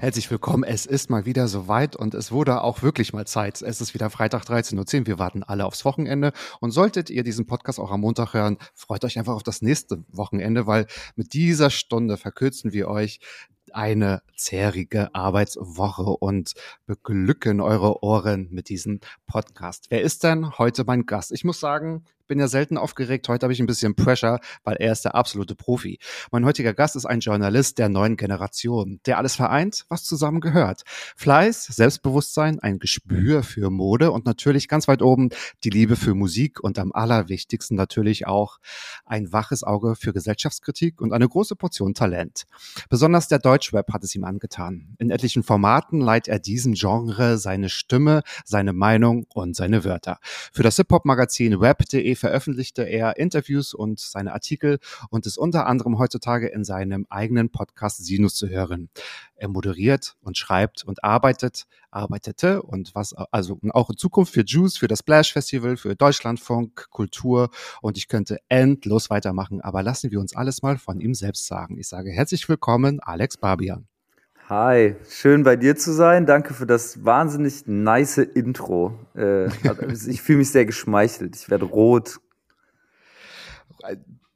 Herzlich willkommen. Es ist mal wieder soweit und es wurde auch wirklich mal Zeit. Es ist wieder Freitag 13.10 Uhr. Wir warten alle aufs Wochenende. Und solltet ihr diesen Podcast auch am Montag hören, freut euch einfach auf das nächste Wochenende, weil mit dieser Stunde verkürzen wir euch eine zährige Arbeitswoche und beglücken eure Ohren mit diesem Podcast. Wer ist denn heute mein Gast? Ich muss sagen, bin ja selten aufgeregt. Heute habe ich ein bisschen Pressure, weil er ist der absolute Profi. Mein heutiger Gast ist ein Journalist der neuen Generation, der alles vereint, was zusammen gehört. Fleiß, Selbstbewusstsein, ein Gespür für Mode und natürlich ganz weit oben die Liebe für Musik und am allerwichtigsten natürlich auch ein waches Auge für Gesellschaftskritik und eine große Portion Talent. Besonders der Deutschrap hat es ihm angetan. In etlichen Formaten leiht er diesem Genre seine Stimme, seine Meinung und seine Wörter. Für das Hip-Hop-Magazin Rap.de veröffentlichte er Interviews und seine Artikel und ist unter anderem heutzutage in seinem eigenen Podcast Sinus zu hören. Er moderiert und schreibt und arbeitet, arbeitete und was also auch in Zukunft für Juice, für das Splash Festival, für Deutschlandfunk, Kultur und ich könnte endlos weitermachen, aber lassen wir uns alles mal von ihm selbst sagen. Ich sage herzlich willkommen, Alex Barbian. Hi, schön bei dir zu sein. Danke für das wahnsinnig nice Intro. Äh, ich fühle mich sehr geschmeichelt. Ich werde rot.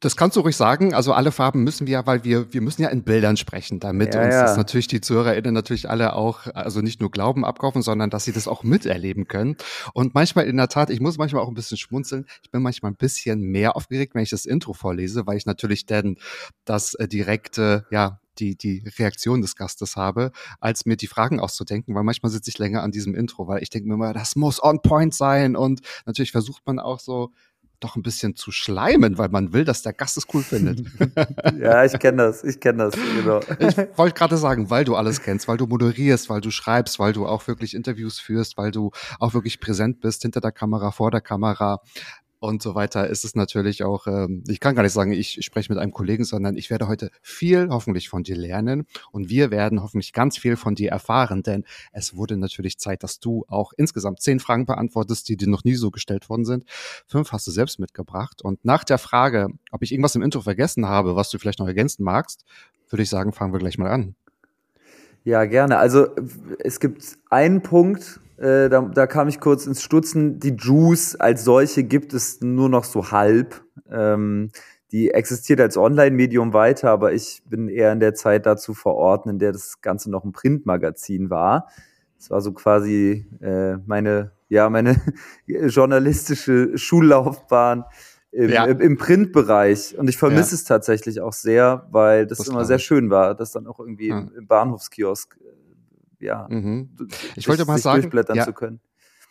Das kannst du ruhig sagen. Also alle Farben müssen wir, weil wir, wir müssen ja in Bildern sprechen, damit Ja, uns ja. das natürlich die ZuhörerInnen natürlich alle auch, also nicht nur Glauben abkaufen, sondern dass sie das auch miterleben können. Und manchmal in der Tat, ich muss manchmal auch ein bisschen schmunzeln. Ich bin manchmal ein bisschen mehr aufgeregt, wenn ich das Intro vorlese, weil ich natürlich dann das äh, direkte, ja, die, die Reaktion des Gastes habe, als mir die Fragen auszudenken, weil manchmal sitze ich länger an diesem Intro, weil ich denke mir immer, das muss on point sein und natürlich versucht man auch so doch ein bisschen zu schleimen, weil man will, dass der Gast es cool findet. Ja, ich kenne das. Ich kenne das. Genau. Ich wollte gerade sagen, weil du alles kennst, weil du moderierst, weil du schreibst, weil du auch wirklich Interviews führst, weil du auch wirklich präsent bist hinter der Kamera, vor der Kamera und so weiter, ist es natürlich auch, ähm, ich kann gar nicht sagen, ich spreche mit einem Kollegen, sondern ich werde heute viel hoffentlich von dir lernen und wir werden hoffentlich ganz viel von dir erfahren, denn es wurde natürlich Zeit, dass du auch insgesamt zehn Fragen beantwortest, die dir noch nie so gestellt worden sind. Fünf hast du selbst mitgebracht und nach der Frage, ob ich irgendwas im Intro vergessen habe, was du vielleicht noch ergänzen magst, würde ich sagen, fangen wir gleich mal an. Ja, gerne. Also es gibt einen Punkt, äh, da, da kam ich kurz ins Stutzen. Die Juice als solche gibt es nur noch so halb. Ähm, die existiert als Online-Medium weiter, aber ich bin eher in der Zeit dazu verordnet, in der das Ganze noch ein Printmagazin war. Das war so quasi äh, meine, ja, meine journalistische Schullaufbahn im, Ja. im, Printbereich. Und ich vermisse Ja. es tatsächlich auch sehr, weil das, Das immer sehr schön war, das dann auch irgendwie Ja. im, im Bahnhofskiosk, äh, ja, Mhm. Ich wollte mal sagen, durchblättern ja, zu können.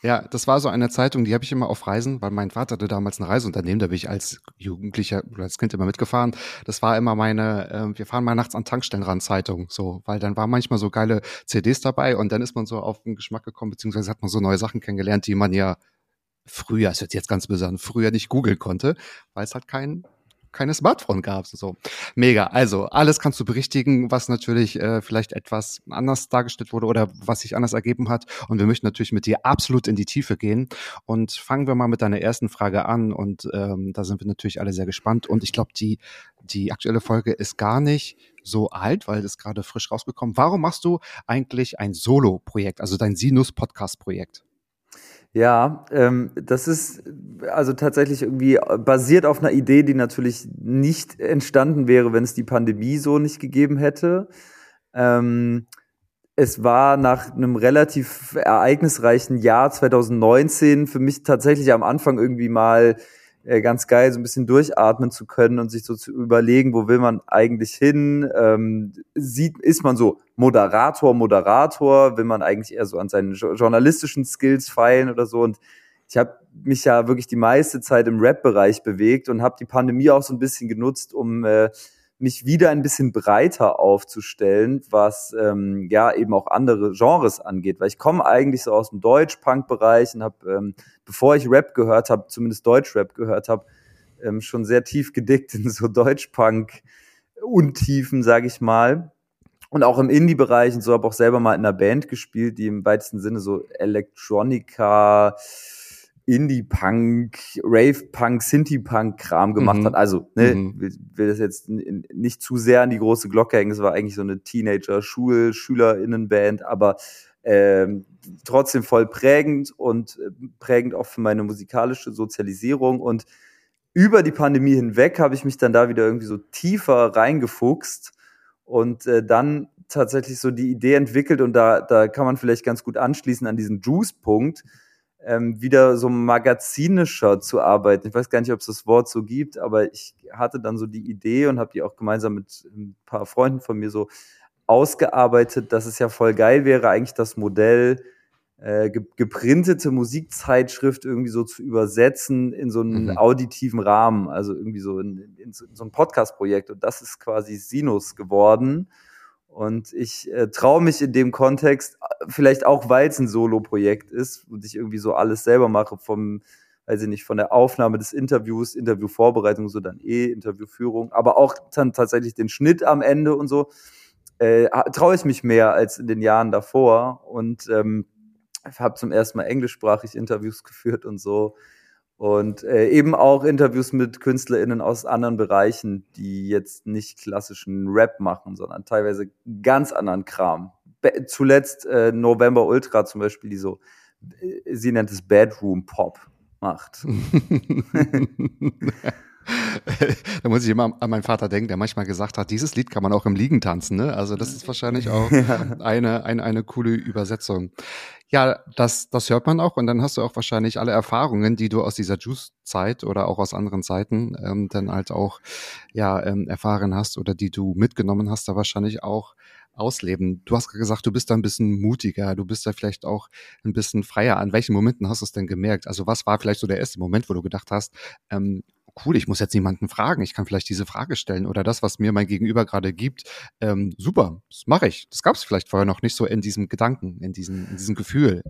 Ja, das war so eine Zeitung, die habe ich immer auf Reisen, weil mein Vater hatte damals ein Reiseunternehmen, da bin ich als Jugendlicher oder als Kind immer mitgefahren. Das war immer meine, äh, wir fahren mal nachts an Tankstellen ran Zeitung, so, weil dann war manchmal so geile CDs dabei und dann ist man so auf den Geschmack gekommen, beziehungsweise hat man so neue Sachen kennengelernt, die man ja früher, es wird jetzt ganz besonders, früher nicht googeln konnte, weil es halt kein keine Smartphone gab. So mega. Also alles kannst du berichtigen, was natürlich äh, vielleicht etwas anders dargestellt wurde oder was sich anders ergeben hat. Und wir möchten natürlich mit dir absolut in die Tiefe gehen. Und fangen wir mal mit deiner ersten Frage an. Und ähm, da sind wir natürlich alle sehr gespannt. Und ich glaube, die die aktuelle Folge ist gar nicht so alt, weil es gerade frisch rausgekommen. Warum machst du eigentlich ein Solo-Projekt, also dein Sinus-Podcast-Projekt? Ja, ähm, das ist also tatsächlich irgendwie basiert auf einer Idee, die natürlich nicht entstanden wäre, wenn es die Pandemie so nicht gegeben hätte. Ähm, es war nach einem relativ ereignisreichen Jahr 2019 für mich tatsächlich am Anfang irgendwie mal äh, ganz geil, so ein bisschen durchatmen zu können und sich so zu überlegen, wo will man eigentlich hin? Ähm, sieht, ist man so Moderator, Moderator? Will man eigentlich eher so an seinen journalistischen Skills feilen oder so? Und ich habe mich ja wirklich die meiste Zeit im Rap-Bereich bewegt und habe die Pandemie auch so ein bisschen genutzt, um äh, mich wieder ein bisschen breiter aufzustellen, was ähm, ja eben auch andere Genres angeht, weil ich komme eigentlich so aus dem Deutsch-Punk-Bereich und habe, ähm, bevor ich Rap gehört habe, zumindest Deutsch-Rap gehört habe, ähm, schon sehr tief gedickt in so Deutsch-Punk-Untiefen, sage ich mal. Und auch im Indie-Bereich und so habe auch selber mal in einer Band gespielt, die im weitesten Sinne so Electronica, Indie-Punk, Rave-Punk, Synthie-Punk-Kram gemacht mhm. hat. Also, ne, mhm. will, will das jetzt nicht zu sehr an die große Glocke hängen. Es war eigentlich so eine Teenager-Schul-SchülerInnen-Band, aber ähm, trotzdem voll prägend und äh, prägend auch für meine musikalische Sozialisierung. Und über die Pandemie hinweg habe ich mich dann da wieder irgendwie so tiefer reingefuchst und äh, dann tatsächlich so die Idee entwickelt und da, da kann man vielleicht ganz gut anschließen an diesen Juice-Punkt, ähm, wieder so magazinischer zu arbeiten. Ich weiß gar nicht, ob es das Wort so gibt, aber ich hatte dann so die Idee und habe die auch gemeinsam mit ein paar Freunden von mir so ausgearbeitet, dass es ja voll geil wäre, eigentlich das Modell äh, geprintete Musikzeitschrift irgendwie so zu übersetzen in so einen mhm. auditiven Rahmen, also irgendwie so in, in, in so ein Podcast-Projekt. Und das ist quasi Sinus geworden. Und ich äh, traue mich in dem Kontext, vielleicht auch, weil es ein Solo-Projekt ist und ich irgendwie so alles selber mache, vom, weiß ich nicht, von der Aufnahme des Interviews, Interviewvorbereitung, so dann eh, Interviewführung, aber auch dann tatsächlich den Schnitt am Ende und so, äh, traue ich mich mehr als in den Jahren davor. Und ähm, habe zum ersten Mal englischsprachig Interviews geführt und so und äh, eben auch Interviews mit KünstlerInnen aus anderen Bereichen, die jetzt nicht klassischen Rap machen, sondern teilweise ganz anderen Kram. Be zuletzt äh, November Ultra zum Beispiel, die so, äh, sie nennt es Bedroom Pop macht. da muss ich immer an meinen Vater denken, der manchmal gesagt hat, dieses Lied kann man auch im Liegen tanzen. Ne? Also das ist wahrscheinlich auch eine, eine, eine coole Übersetzung. Ja, das, das hört man auch und dann hast du auch wahrscheinlich alle Erfahrungen, die du aus dieser Juice-Zeit oder auch aus anderen Zeiten ähm, dann halt auch ja ähm, erfahren hast oder die du mitgenommen hast, da wahrscheinlich auch ausleben. Du hast gesagt, du bist da ein bisschen mutiger, du bist da vielleicht auch ein bisschen freier. An welchen Momenten hast du es denn gemerkt? Also was war vielleicht so der erste Moment, wo du gedacht hast, ähm, cool, ich muss jetzt niemanden fragen, ich kann vielleicht diese Frage stellen oder das, was mir mein Gegenüber gerade gibt, ähm, super, das mache ich. Das gab es vielleicht vorher noch nicht so in diesem Gedanken, in diesem, in diesem Gefühl.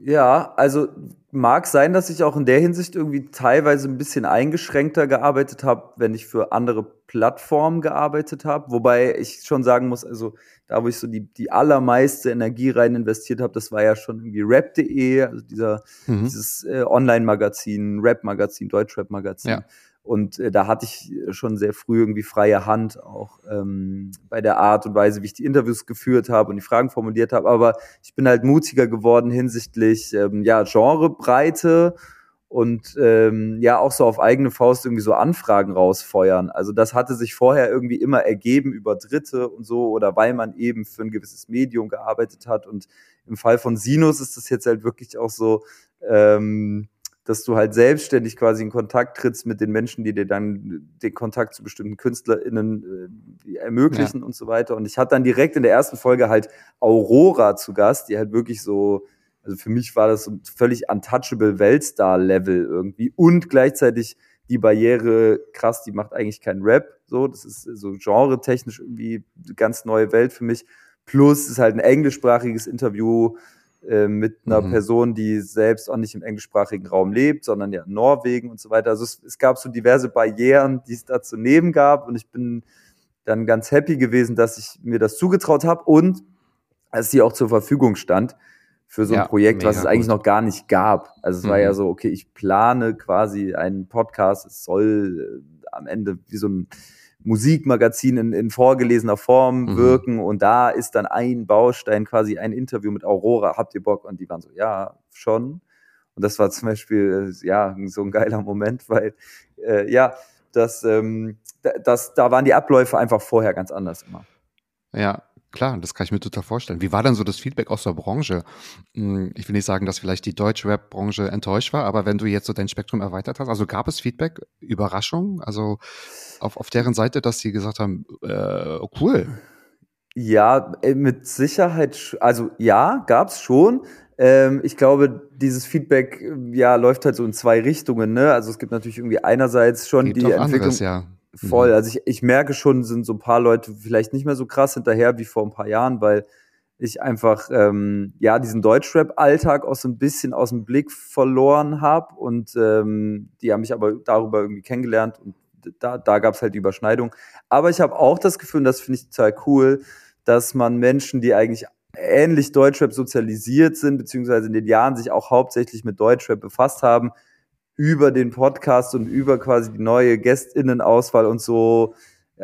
Ja, also mag sein, dass ich auch in der Hinsicht irgendwie teilweise ein bisschen eingeschränkter gearbeitet habe, wenn ich für andere Plattformen gearbeitet habe. Wobei ich schon sagen muss, also da, wo ich so die, die allermeiste Energie rein investiert habe, das war ja schon irgendwie rap.de, also dieser, mhm. dieses äh, Online-Magazin, Rap-Magazin, Deutsch-Rap-Magazin. Ja. Und äh, da hatte ich schon sehr früh irgendwie freie Hand, auch ähm, bei der Art und Weise, wie ich die Interviews geführt habe und die Fragen formuliert habe. Aber ich bin halt mutiger geworden hinsichtlich ähm, ja, Genrebreite und ähm, ja auch so auf eigene Faust irgendwie so Anfragen rausfeuern. Also das hatte sich vorher irgendwie immer ergeben über Dritte und so oder weil man eben für ein gewisses Medium gearbeitet hat. Und im Fall von Sinus ist das jetzt halt wirklich auch so, ähm, dass du halt selbstständig quasi in Kontakt trittst mit den Menschen, die dir dann den Kontakt zu bestimmten KünstlerInnen äh, ermöglichen ja. und so weiter. Und ich hatte dann direkt in der ersten Folge halt Aurora zu Gast, die halt wirklich so, also für mich war das so völlig untouchable Weltstar-Level irgendwie und gleichzeitig die Barriere, krass, die macht eigentlich keinen Rap, so, das ist so genre-technisch irgendwie eine ganz neue Welt für mich. Plus ist halt ein englischsprachiges Interview, äh, mit einer mhm. Person, die selbst auch nicht im englischsprachigen Raum lebt, sondern ja in Norwegen und so weiter. Also es, es gab so diverse Barrieren, die es da zu nehmen gab und ich bin dann ganz happy gewesen, dass ich mir das zugetraut habe und als sie auch zur Verfügung stand für so ein ja, Projekt, was es eigentlich gut. noch gar nicht gab. Also es mhm. war ja mhm. so, okay, ich plane quasi einen Podcast, es soll äh, am Ende wie so ein Musikmagazin in, in vorgelesener Form mhm. wirken und da ist dann ein Baustein quasi ein Interview mit Aurora, habt ihr Bock? Und die waren so, ja, schon. Und das war zum Beispiel, äh, ja, so ein geiler Moment, weil, äh, ja, das, ähm, das, da waren die Abläufe einfach vorher ganz anders immer. Ja, Klar, das kann ich mir total vorstellen. Wie war denn so das Feedback aus der Branche? Hm, ich will nicht sagen, dass vielleicht die Deutsch-Rap-Branche enttäuscht war, aber wenn du jetzt so dein Spektrum erweitert hast, also gab es Feedback, Überraschung, also auf, auf deren Seite, dass sie gesagt haben, äh, cool. Ja, äh, mit Sicherheit, also ja, gab's schon. Ähm, ich glaube, dieses Feedback ja läuft halt so in zwei Richtungen. Ne? Also es gibt natürlich irgendwie einerseits schon Gibt die Entwicklung. anderes, ja. Voll. Mhm. Also ich, ich merke schon, sind so ein paar Leute vielleicht nicht mehr so krass hinterher wie vor ein paar Jahren, weil ich einfach ähm, ja diesen Deutschrap-Alltag auch so ein bisschen aus dem Blick verloren habe und ähm, die haben mich aber darüber irgendwie kennengelernt und da, da gab es halt die Überschneidung. Aber ich habe auch das Gefühl, und das finde ich total cool, dass man Menschen, die eigentlich ähnlich Deutschrap sozialisiert sind, beziehungsweise in den Jahren sich auch hauptsächlich mit Deutschrap befasst haben, über den Podcast und über quasi die neue Gästinnenauswahl und so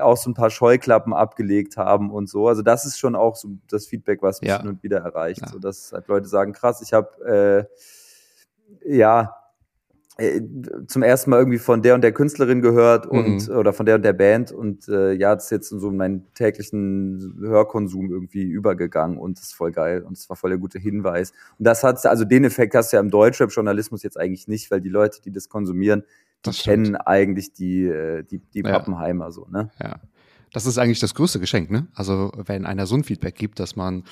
auch so ein paar Scheuklappen abgelegt haben und so. Also das ist schon auch so das Feedback, was mich Ja. hin und wieder erreicht. Ja. So dass halt Leute sagen, krass, ich habe äh, ja zum ersten Mal irgendwie von der und der Künstlerin gehört und Mhm. oder von der und der Band und äh, ja, das ist jetzt in so meinen täglichen Hörkonsum irgendwie übergegangen und das ist voll geil und es war voll der gute Hinweis. Und das hat also den Effekt hast du ja im Deutschrap-Journalismus jetzt eigentlich nicht, weil die Leute, die das konsumieren, die kennen eigentlich die, äh, die, die Ja. Pappenheimer so, ne? Ja. Das ist eigentlich das größte Geschenk, ne? Also, wenn einer so ein Feedback gibt, dass man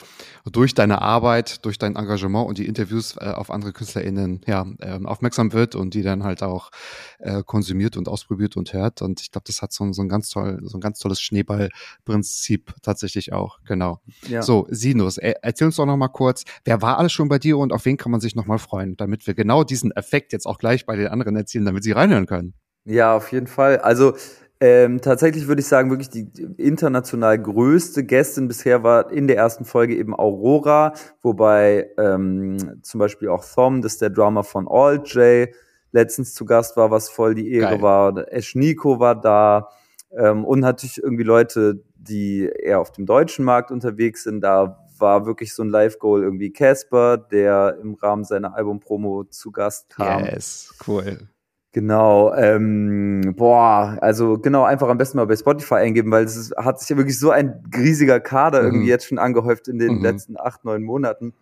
durch deine Arbeit, durch dein Engagement und die Interviews äh, auf andere KünstlerInnen ja, ähm, aufmerksam wird und die dann halt auch äh, konsumiert und ausprobiert und hört. Und ich glaube, das hat so, ein- so ein ganz toll, so ein ganz tolles Schneeballprinzip tatsächlich auch, genau. Ja. So, Sinus, er, erzähl uns doch noch mal kurz, wer war alles schon bei dir und auf wen kann man sich noch mal freuen, damit wir genau diesen Effekt jetzt auch gleich bei den anderen erzielen, damit sie reinhören können. Ja, auf jeden Fall. Also ähm, tatsächlich würde ich sagen, wirklich die international größte Gästin bisher war in der ersten Folge eben Aurora, wobei ähm, zum Beispiel auch Thom, das ist der Drummer von All J, letztens zu Gast war, was voll die Ehre Geil. war. Esh Nico war da ähm, und natürlich irgendwie Leute, die eher auf dem deutschen Markt unterwegs sind. Da war wirklich so ein Live-Goal irgendwie Casper, der im Rahmen seiner Album-Promo zu Gast kam. Yes, cool. Genau, ähm, boah, also genau, einfach am besten mal bei Spotify eingeben, weil es ist, hat sich ja wirklich so ein riesiger Kader Mhm. irgendwie jetzt schon angehäuft in den Mhm. letzten acht, neun Monaten.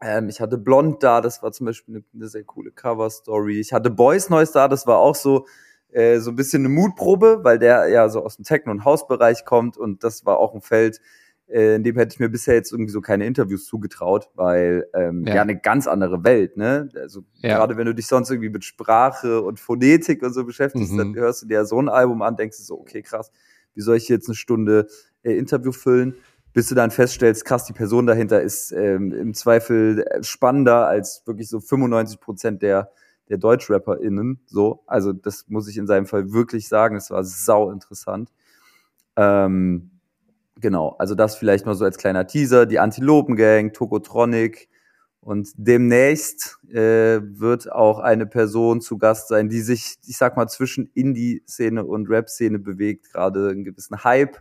Ähm, ich hatte Blond da, das war zum Beispiel eine, eine sehr coole Cover-Story. Ich hatte Boys Noise da, das war auch so, äh, so ein bisschen eine Mutprobe, weil der ja so aus dem Techno- und Hausbereich kommt und das war auch ein Feld, äh, in dem hätte ich mir bisher jetzt irgendwie so keine Interviews zugetraut, weil ähm, Ja. ja. eine ganz andere Welt, ne? Also Ja. gerade wenn du dich sonst irgendwie mit Sprache und Phonetik und so beschäftigst, Mhm. dann hörst du dir so ein Album an, denkst du so, okay, krass, wie soll ich jetzt eine Stunde äh, Interview füllen? Bis du dann feststellst, krass, die Person dahinter ist ähm, im Zweifel spannender als wirklich so 95 Prozent der der DeutschrapperInnen, so. Also, das muss ich in seinem Fall wirklich sagen. Es war sau interessant. Ähm, genau, also das vielleicht mal so als kleiner Teaser. Die Antilopen-Gang, Tokotronic. Und demnächst äh, wird auch eine Person zu Gast sein, die sich, ich sag mal, zwischen Indie-Szene und Rap-Szene bewegt, gerade einen gewissen Hype.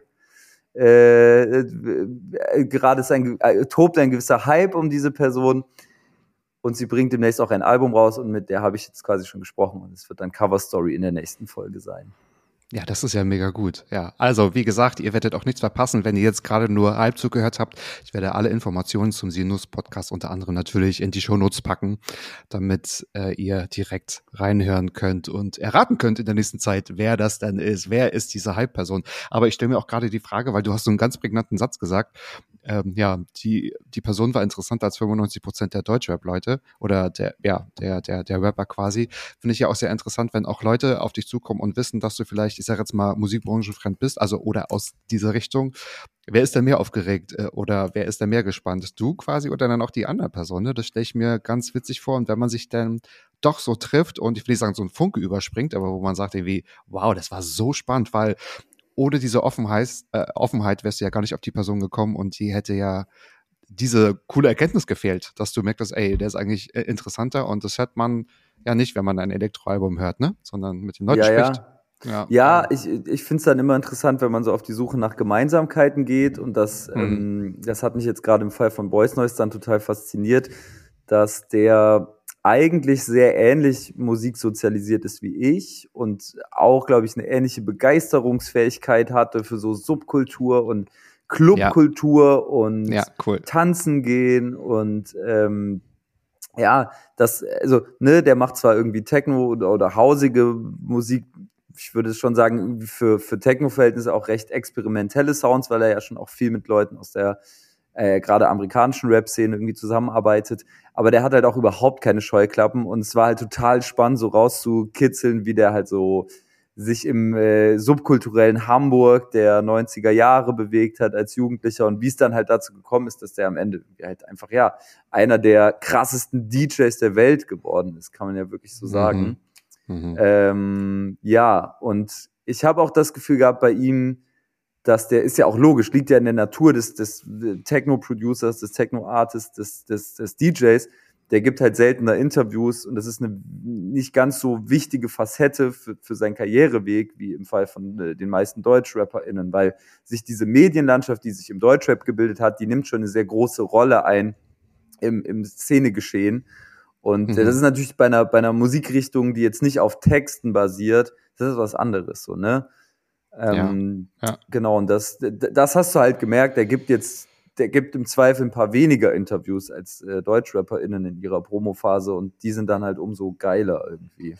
Äh, äh, gerade ist ein, äh, tobt ein gewisser Hype um diese Person. Und sie bringt demnächst auch ein Album raus und mit der habe ich jetzt quasi schon gesprochen. Und es wird dann Cover Story in der nächsten Folge sein. Ja, das ist ja mega gut. Ja, also wie gesagt, ihr werdet auch nichts verpassen, wenn ihr jetzt gerade nur halb zugehört habt. Ich werde alle Informationen zum Sinus Podcast unter anderem natürlich in die Shownotes packen, damit äh, ihr direkt reinhören könnt und erraten könnt in der nächsten Zeit, wer das denn ist, wer ist diese Hype-Person. Aber ich stelle mir auch gerade die Frage, weil du hast so einen ganz prägnanten Satz gesagt. Ähm, ja, die die Person war interessanter als 95 Prozent der Deutschrap-Leute oder der ja der der der Rapper quasi. Finde ich ja auch sehr interessant, wenn auch Leute auf dich zukommen und wissen, dass du vielleicht, ich sage jetzt mal, musikbranchenfremd bist, also oder aus dieser Richtung. Wer ist denn mehr aufgeregt äh, oder wer ist denn mehr gespannt? Du quasi oder dann auch die andere Person? Ne? Das stelle ich mir ganz witzig vor. Und wenn man sich dann doch so trifft und ich will nicht sagen, so ein Funke überspringt, aber wo man sagt irgendwie, wow, das war so spannend, weil ohne diese Offenheit, äh, Offenheit wärst du ja gar nicht auf die Person gekommen und die hätte ja diese coole Erkenntnis gefehlt, dass du merkst, ey, der ist eigentlich äh, interessanter und das hört man ja nicht, wenn man ein Elektroalbum hört, ne? Sondern mit den Leuten ja, spricht. ja. Ja, Ja, ich, ich finde es dann immer interessant, wenn man so auf die Suche nach Gemeinsamkeiten geht. Und das, Mhm. ähm, das hat mich jetzt gerade im Fall von Boys Noise dann total fasziniert, dass der eigentlich sehr ähnlich musiksozialisiert ist wie ich und auch, glaube ich, eine ähnliche Begeisterungsfähigkeit hatte für so Subkultur und Clubkultur und Ja, cool. tanzen gehen und ähm, ja, das, also, ne, der macht zwar irgendwie Techno oder, oder hausige Musik, ich würde schon sagen, für, für Techno-Verhältnisse auch recht experimentelle Sounds, weil er ja schon auch viel mit Leuten aus der äh, gerade amerikanischen Rap-Szene irgendwie zusammenarbeitet. Aber der hat halt auch überhaupt keine Scheuklappen und es war halt total spannend, so rauszukitzeln, wie der halt so sich im äh, subkulturellen Hamburg der 90er Jahre bewegt hat als Jugendlicher und wie es dann halt dazu gekommen ist, dass der am Ende halt einfach, ja, einer der krassesten DJs der Welt geworden ist, kann man ja wirklich so sagen. Mhm. Ähm, ja, und ich habe auch das Gefühl gehabt bei ihm, dass der ist ja auch logisch, liegt ja in der Natur des, des Techno-Producers, des Techno-Artists, des, des, des DJs. Der gibt halt seltener Interviews und das ist eine nicht ganz so wichtige Facette für, für seinen Karriereweg, wie im Fall von äh, den meisten DeutschrapperInnen, weil sich diese Medienlandschaft, die sich im Deutschrap gebildet hat, die nimmt schon eine sehr große Rolle ein im, im Szenegeschehen. Und Mhm. äh, das ist natürlich bei einer, bei einer Musikrichtung, die jetzt nicht auf Texten basiert, das ist was anderes, so, ne? Ähm, Ja, ja. Genau, und das, das hast du halt gemerkt, der gibt jetzt, der gibt im Zweifel ein paar weniger Interviews als äh, DeutschrapperInnen in ihrer Promophase und die sind dann halt umso geiler irgendwie.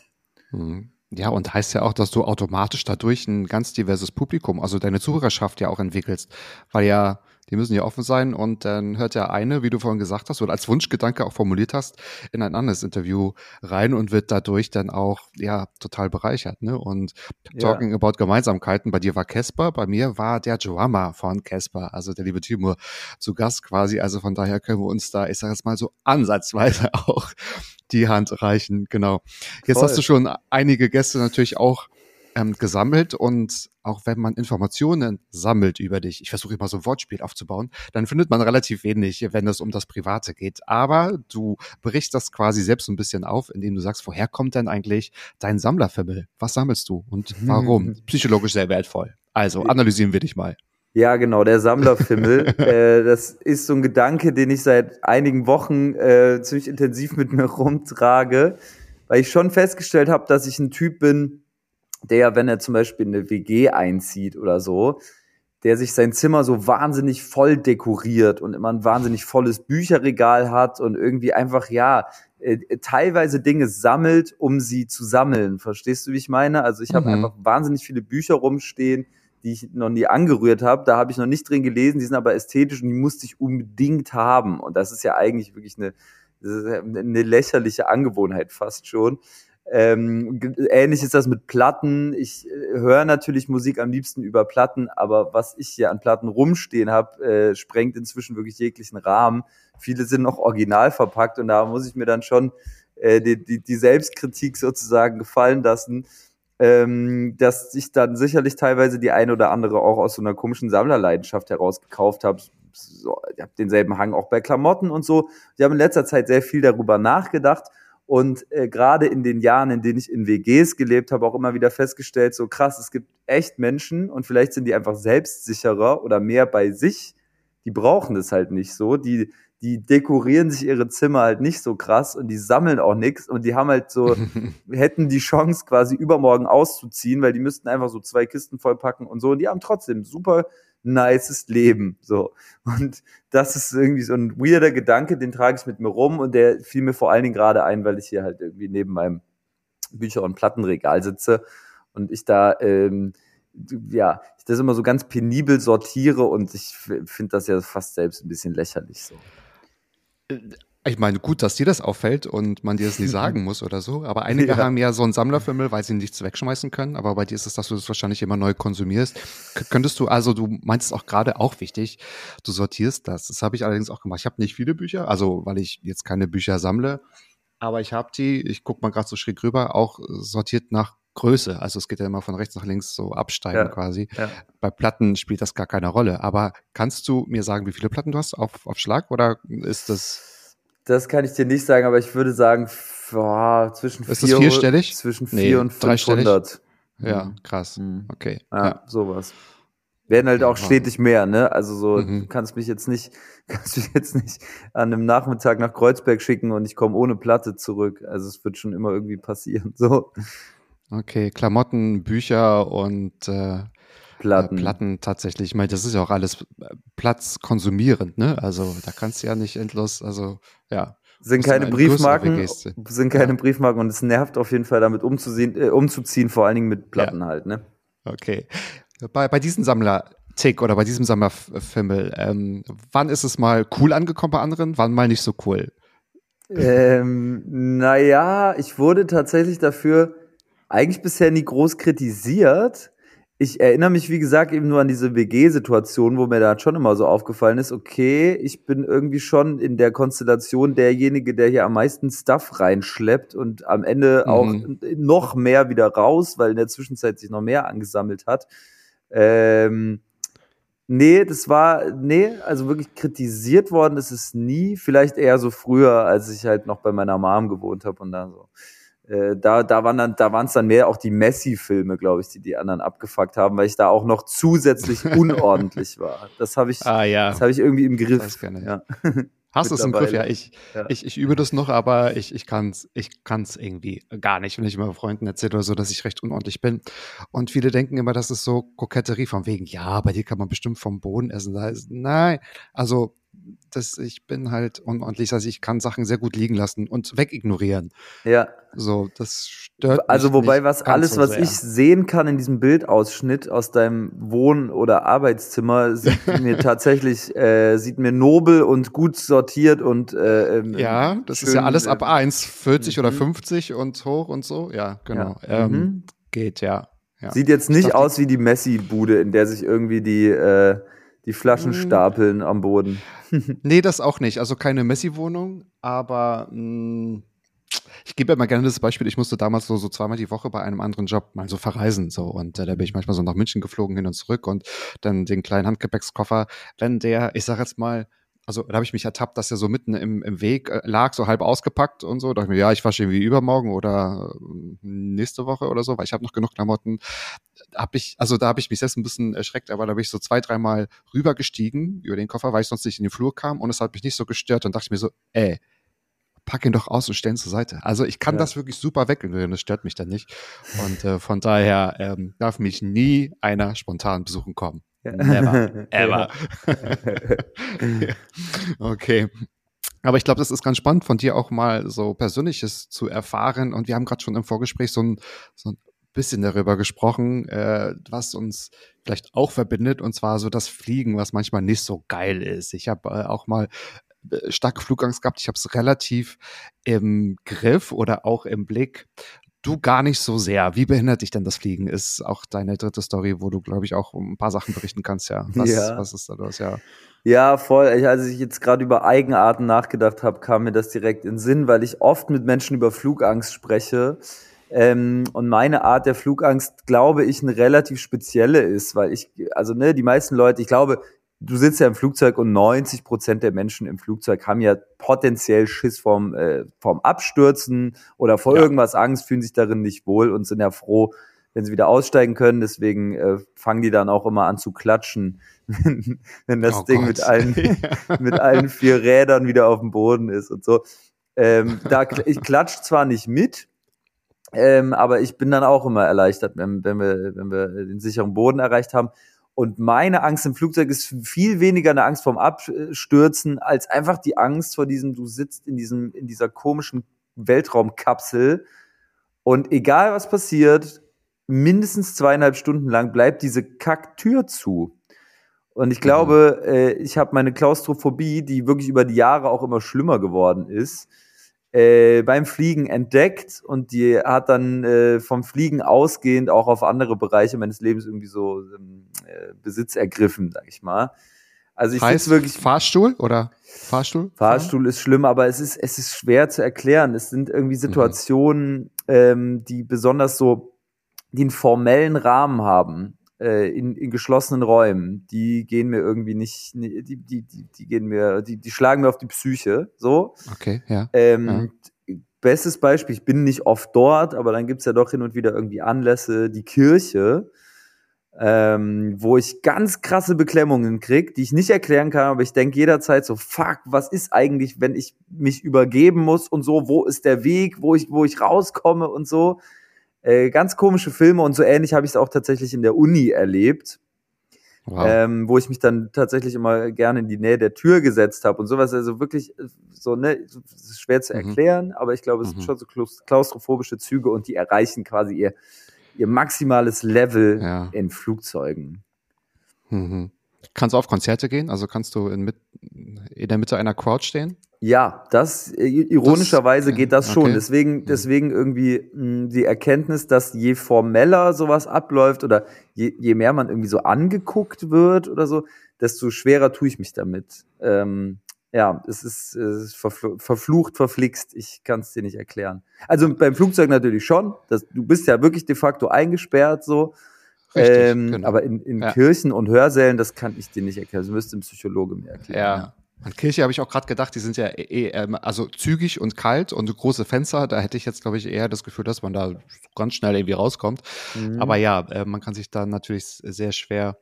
Mhm. Ja, und heißt ja auch, dass du automatisch dadurch ein ganz diverses Publikum, also deine Zuhörerschaft ja auch entwickelst, weil ja, die müssen ja offen sein und dann hört ja eine, wie du vorhin gesagt hast oder als Wunschgedanke auch formuliert hast, in ein anderes Interview rein und wird dadurch dann auch, ja, total bereichert, ne? Und Ja. talking about Gemeinsamkeiten, bei dir war Casper, bei mir war der Drummer von Casper, also der liebe Timur, zu Gast quasi, also von daher können wir uns da, ich sag jetzt mal so ansatzweise auch die Hand reichen, genau. Jetzt Voll. hast du schon einige Gäste natürlich auch ähm, gesammelt und auch wenn man Informationen sammelt über dich, ich versuche immer so ein Wortspiel aufzubauen, dann findet man relativ wenig, wenn es um das Private geht. Aber du brichst das quasi selbst so ein bisschen auf, indem du sagst, woher kommt denn eigentlich dein Sammlerfimmel? Was sammelst du und warum? Psychologisch sehr wertvoll. Also analysieren wir dich mal. Ja, genau, der Sammlerfimmel. äh, das ist so ein Gedanke, den ich seit einigen Wochen äh, ziemlich intensiv mit mir rumtrage, weil ich schon festgestellt habe, dass ich ein Typ bin, der, wenn er zum Beispiel in eine WG einzieht oder so, der sich sein Zimmer so wahnsinnig voll dekoriert und immer ein wahnsinnig volles Bücherregal hat und irgendwie einfach, ja, äh, teilweise Dinge sammelt, um sie zu sammeln. Verstehst du, wie ich meine? Also ich habe Mhm. einfach wahnsinnig viele Bücher rumstehen, die ich noch nie angerührt habe. Da habe ich noch nicht drin gelesen, die sind aber ästhetisch und die musste ich unbedingt haben. Und das ist ja eigentlich wirklich eine, eine lächerliche Angewohnheit fast schon. Ähm, ähnlich ist das mit Platten. Ich äh, höre natürlich Musik am liebsten über Platten, aber was ich hier an Platten rumstehen habe, äh, sprengt inzwischen wirklich jeglichen Rahmen. Viele sind noch original verpackt und da muss ich mir dann schon äh, die, die, die Selbstkritik sozusagen gefallen lassen, ähm, dass ich dann sicherlich teilweise die eine oder andere auch aus so einer komischen Sammlerleidenschaft heraus gekauft habe. So, ich habe denselben Hang auch bei Klamotten und so. Ich habe in letzter Zeit sehr viel darüber nachgedacht und äh, gerade in den Jahren, in denen ich in WGs gelebt habe, auch immer wieder festgestellt, so krass, es gibt echt Menschen und vielleicht sind die einfach selbstsicherer oder mehr bei sich. Die brauchen das halt nicht so. Die, die dekorieren sich ihre Zimmer halt nicht so krass und die sammeln auch nichts und die haben halt so, hätten die Chance quasi übermorgen auszuziehen, weil die müssten einfach so zwei Kisten vollpacken und so und die haben trotzdem super nices Leben, so. Und das ist irgendwie so ein weirder Gedanke, den trage ich mit mir rum und der fiel mir vor allen Dingen gerade ein, weil ich hier halt irgendwie neben meinem Bücher- und Plattenregal sitze und ich da, ähm, ja, ich das immer so ganz penibel sortiere und ich finde das ja fast selbst ein bisschen lächerlich so. Ich meine, gut, dass dir das auffällt und man dir das nie sagen muss oder so, aber einige Ja. haben ja so einen Sammlerfimmel, weil sie nichts wegschmeißen können, aber bei dir ist es, dass du das wahrscheinlich immer neu konsumierst. K könntest du, also du meinst es auch gerade auch wichtig, du sortierst das. Das habe ich allerdings auch gemacht. Ich habe nicht viele Bücher, also weil ich jetzt keine Bücher sammle, aber ich habe die, ich guck mal gerade so schräg rüber, auch sortiert nach Größe. Also es geht ja immer von rechts nach links so absteigen Ja. quasi. Ja. Bei Platten spielt das gar keine Rolle. Aber kannst du mir sagen, wie viele Platten du hast auf, auf Schlag oder ist das Das kann ich dir nicht sagen, aber ich würde sagen, boah, zwischen Ist vier- vierstellig? Zwischen Nee, 4 und dreistellig? 500. Ja, Mhm. krass. Mhm. Okay. Ja, Ja. sowas. Werden halt Ja, auch stetig mehr, ne? Also so, Mhm. du kannst mich jetzt nicht, kannst mich jetzt nicht an einem Nachmittag nach Kreuzberg schicken und ich komme ohne Platte zurück. Also es wird schon immer irgendwie passieren. So. Okay, Klamotten, Bücher und äh, Platten. Äh, Platten tatsächlich. Ich meine, das ist ja auch alles äh, platzkonsumierend, ne? Also da kannst du ja nicht endlos, also ja. Sind keine Briefmarken, sind keine Briefmarken und es nervt auf jeden Fall damit umzusehen, äh, umzuziehen, vor allen Dingen mit Platten halt, ne? Okay. Bei, bei diesem Sammler-Tick oder bei diesem Sammlerfimmel, ähm, wann ist es mal cool angekommen bei anderen, wann mal nicht so cool? Ähm, naja, ich wurde tatsächlich dafür eigentlich bisher nie groß kritisiert. Ich erinnere mich, wie gesagt, eben nur an diese WG-Situation, wo mir da schon immer so aufgefallen ist, okay, ich bin irgendwie schon in der Konstellation derjenige, der hier am meisten Stuff reinschleppt und am Ende Mhm. auch noch mehr wieder raus, weil in der Zwischenzeit sich noch mehr angesammelt hat. Ähm, nee, das war, nee, also wirklich kritisiert worden ist es nie. Vielleicht eher so früher, als ich halt noch bei meiner Mom gewohnt habe und da so. Äh, da, da waren dann, da waren es dann mehr auch die Messi-Filme, glaube ich, die die anderen abgefuckt haben, weil ich da auch noch zusätzlich unordentlich war. Das habe ich, Ah ja. das habe ich irgendwie im Griff. weiß gar nicht. Ja. Hast du es im Griff? Ja, ich, Ja. ich, ich übe das noch, aber ich, ich kann es ich kann's irgendwie gar nicht, wenn ich meinen Freunden erzähle oder so, dass ich recht unordentlich bin. Und viele denken immer, das ist so Koketterie von wegen, ja, bei dir kann man bestimmt vom Boden essen. Da ist, nein, also das, ich bin halt unordentlich, also ich kann Sachen sehr gut liegen lassen und wegignorieren. ja. So, das stört Also wobei was alles, so was sehr. ich sehen kann in diesem Bildausschnitt aus deinem Wohn- oder Arbeitszimmer, sieht mir tatsächlich, äh, sieht mir nobel und gut sortiert und äh, ähm, Ja, das ist schön, ja alles ab äh, 1, 40 oder mhm. 50 und hoch und so. Ja, genau. Ja. Ähm, Mhm. Geht, ja. ja. Sieht jetzt Ich nicht dachte- aus wie die Messi-Bude, in der sich irgendwie die, äh, die Flaschen Mm. stapeln am Boden. Nee, das auch nicht. Also keine Messi-Wohnung, aber mh, ich gebe immer gerne das Beispiel, ich musste damals so, so zweimal die Woche bei einem anderen Job mal so verreisen. So. Und äh, da bin ich manchmal so nach München geflogen hin und zurück und dann den kleinen Handgepäckskoffer, wenn der, ich sag jetzt mal, also da habe ich mich ertappt, dass er so mitten im, im Weg äh, lag, so halb ausgepackt und so. Da dachte ich mir, ja, ich wasche irgendwie übermorgen oder äh, nächste Woche oder so, weil ich habe noch genug Klamotten. Hab ich, also da habe ich mich selbst ein bisschen erschreckt, aber da bin ich so zwei, dreimal rübergestiegen über den Koffer, weil ich sonst nicht in den Flur kam und es hat mich nicht so gestört und dachte ich mir so, ey, pack ihn doch aus und stell ihn zur Seite. Also ich kann Ja. das wirklich super wegignorieren, das stört mich dann nicht. Und äh, von daher ähm, darf mich nie einer spontan besuchen kommen. Never, ever. okay. Aber ich glaube, das ist ganz spannend von dir auch mal so Persönliches zu erfahren. Und wir haben gerade schon im Vorgespräch so ein, so ein bisschen darüber gesprochen, äh, was uns vielleicht auch verbindet, und zwar so das Fliegen, was manchmal nicht so geil ist. Ich habe äh, auch mal äh, starke Flugangst gehabt. Ich habe es relativ im Griff oder auch im Blick. Du gar nicht so sehr. Wie behindert dich denn das Fliegen? Ist auch deine dritte Story, wo du, glaube ich, auch um ein paar Sachen berichten kannst, ja. Was, Ja. was ist da los? Ja. Ja, voll. Ich, als ich jetzt gerade über Eigenarten nachgedacht habe, kam mir das direkt in den Sinn, weil ich oft mit Menschen über Flugangst spreche. Ähm, und meine Art der Flugangst, glaube ich, eine relativ spezielle ist, weil ich, also ne, die meisten Leute, ich glaube, du sitzt ja im Flugzeug und 90 Prozent der Menschen im Flugzeug haben ja potenziell Schiss vorm, äh, vorm Abstürzen oder vor Ja. irgendwas Angst, fühlen sich darin nicht wohl und sind ja froh, wenn sie wieder aussteigen können. Deswegen äh, fangen die dann auch immer an zu klatschen, wenn, das Oh Ding Gott. mit allen, mit allen vier Rädern wieder auf dem Boden ist und so. Ähm, da, ich klatsch zwar nicht mit, ähm, aber ich bin dann auch immer erleichtert, wenn, wenn, wir, wenn wir den sicheren Boden erreicht haben. Und meine Angst im Flugzeug ist viel weniger eine Angst vorm Abstürzen, als einfach die Angst vor diesem, du sitzt in diesem, in dieser komischen Weltraumkapsel und egal was passiert, mindestens zweieinhalb Stunden lang bleibt diese Kacktür zu. Und ich glaube, äh, ich habe meine Klaustrophobie, die wirklich über die Jahre auch immer schlimmer geworden ist, äh, beim Fliegen entdeckt und die hat dann äh, vom Fliegen ausgehend auch auf andere Bereiche meines Lebens irgendwie so ähm, äh, Besitz ergriffen, sag ich mal. Also ich heißt wirklich Fahrstuhl oder Fahrstuhl? Fahrstuhl ist schlimm, aber es ist, es ist schwer zu erklären. Es sind irgendwie Situationen, ähm, die besonders so, einen formellen Rahmen haben, äh, in, in geschlossenen Räumen. Die gehen mir irgendwie nicht, die, die, die, die gehen mir, die, die schlagen mir auf die Psyche, so. Okay, ja. Ähm, Bestes Beispiel, ich bin nicht oft dort, aber dann gibt's ja doch hin und wieder irgendwie Anlässe, die Kirche, ähm, wo ich ganz krasse Beklemmungen krieg, die ich nicht erklären kann, aber ich denke jederzeit so, fuck, was ist eigentlich, wenn ich mich übergeben muss und so, wo ist der Weg, wo ich, wo ich rauskomme und so. Äh, ganz komische Filme und so ähnlich habe ich es auch tatsächlich in der Uni erlebt. Wow. Ähm, wo ich mich dann tatsächlich immer gerne in die Nähe der Tür gesetzt habe und sowas. Also wirklich äh, so, ne, ist schwer zu mhm. erklären, mhm. aber ich glaube, es sind mhm. schon so klaustrophobische Züge und die erreichen quasi ihr, ihr maximales Level ja. in Flugzeugen. Mhm. Kannst du auf Konzerte gehen? Also kannst du in, in der Mitte einer Crowd stehen? Ja, das äh, ironischerweise das, geht das schon. Okay. Deswegen, mhm. deswegen irgendwie mh, hm, die Erkenntnis, dass je formeller sowas abläuft oder je, je mehr man irgendwie so angeguckt wird oder so, desto schwerer tue ich mich damit. Ähm, ja, es ist, es ist verflucht, verflixt. Ich kann es dir nicht erklären. Also beim Flugzeug natürlich schon. Das, du bist ja wirklich de facto eingesperrt so. Richtig, ähm, genau. Aber in, in ja. Kirchen und Hörsälen, das kann ich dir nicht erklären. Das müsste ein Psychologe mir erklären. Ja. ja. An Kirche habe ich auch gerade gedacht, die sind ja eh, eh, also zügig und kalt und große Fenster. Da hätte ich jetzt, glaube ich, eher das Gefühl, dass man da ganz schnell irgendwie rauskommt. Mhm. Aber ja, äh, man kann sich da natürlich sehr schwer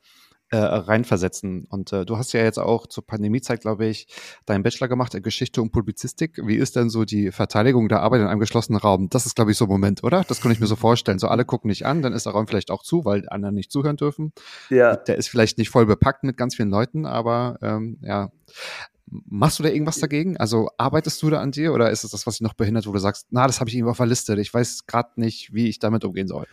äh, reinversetzen. Und äh, du hast ja jetzt auch zur Pandemiezeit, glaube ich, deinen Bachelor gemacht in Geschichte und Publizistik. Wie ist denn so die Verteidigung der Arbeit in einem geschlossenen Raum? Das ist, glaube ich, so ein Moment, oder? Das kann ich mir so vorstellen. So alle gucken nicht an, dann ist der Raum vielleicht auch zu, weil anderen nicht zuhören dürfen. Ja. Der ist vielleicht nicht voll bepackt mit ganz vielen Leuten, aber ähm, ja. Machst du da irgendwas dagegen? Also arbeitest du da an dir oder ist es das, was dich noch behindert, wo du sagst, na, das habe ich irgendwo auf der Liste, ich weiß gerade nicht, wie ich damit umgehen soll?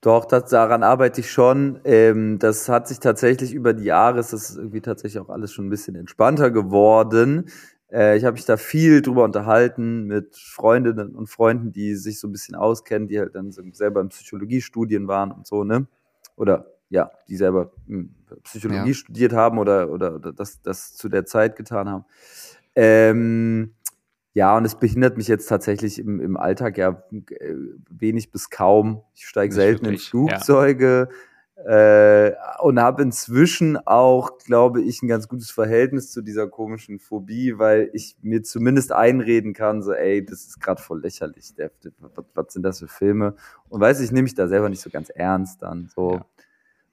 Doch, das, daran arbeite ich schon. Ähm, das hat sich tatsächlich über die Jahre, ist das irgendwie tatsächlich auch alles schon ein bisschen entspannter geworden. Äh, ich habe mich da viel drüber unterhalten mit Freundinnen und Freunden, die sich so ein bisschen auskennen, die halt dann selber in Psychologiestudien waren und so, ne? Oder ja, die selber hm, Psychologie ja. studiert haben oder, oder, oder das, das zu der Zeit getan haben. Ähm, ja, und es behindert mich jetzt tatsächlich im, im Alltag ja äh, wenig bis kaum. Ich steige selten wirklich, in Flugzeuge ja. äh, und habe inzwischen auch, glaube ich, ein ganz gutes Verhältnis zu dieser komischen Phobie, weil ich mir zumindest einreden kann, so, ey, das ist gerade voll lächerlich. Der, was, was, sind das für Filme? Und weiß ich, nehme mich da selber nicht so ganz ernst dann. So. Ja.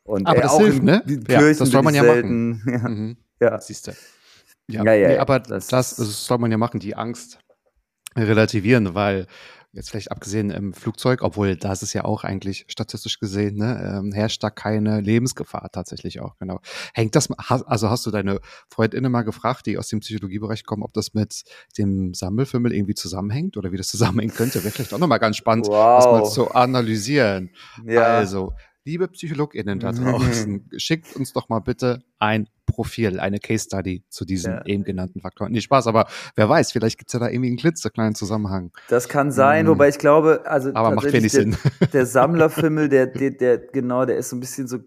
Und, aber ey, das hilft, ne? Ja, das soll man ja selten. machen. ja. Mhm. ja. Siehst du. Ja, ja, ja, nee, aber das, das, das, soll man ja machen, die Angst relativieren, weil jetzt vielleicht abgesehen im Flugzeug, obwohl da ist ja auch eigentlich statistisch gesehen, ne, ähm, herrscht da keine Lebensgefahr tatsächlich auch, genau. Hängt das, also hast du deine Freundinnen mal gefragt, die aus dem Psychologiebereich kommen, ob das mit dem Sammelfimmel irgendwie zusammenhängt oder wie das zusammenhängen könnte? Wäre vielleicht auch nochmal ganz spannend, wow. das mal zu analysieren. Ja. Also, liebe PsychologInnen da draußen, schickt uns doch mal bitte ein Profil, eine Case Study zu diesen ja. eben genannten Faktoren. Nee, Spaß, aber wer weiß, vielleicht gibt's ja da irgendwie einen klitzekleinen Zusammenhang. Das kann sein, hm. wobei ich glaube, also aber macht wenig der, Sinn. Der Sammlerfimmel, der, der, der, genau, der ist so ein bisschen so,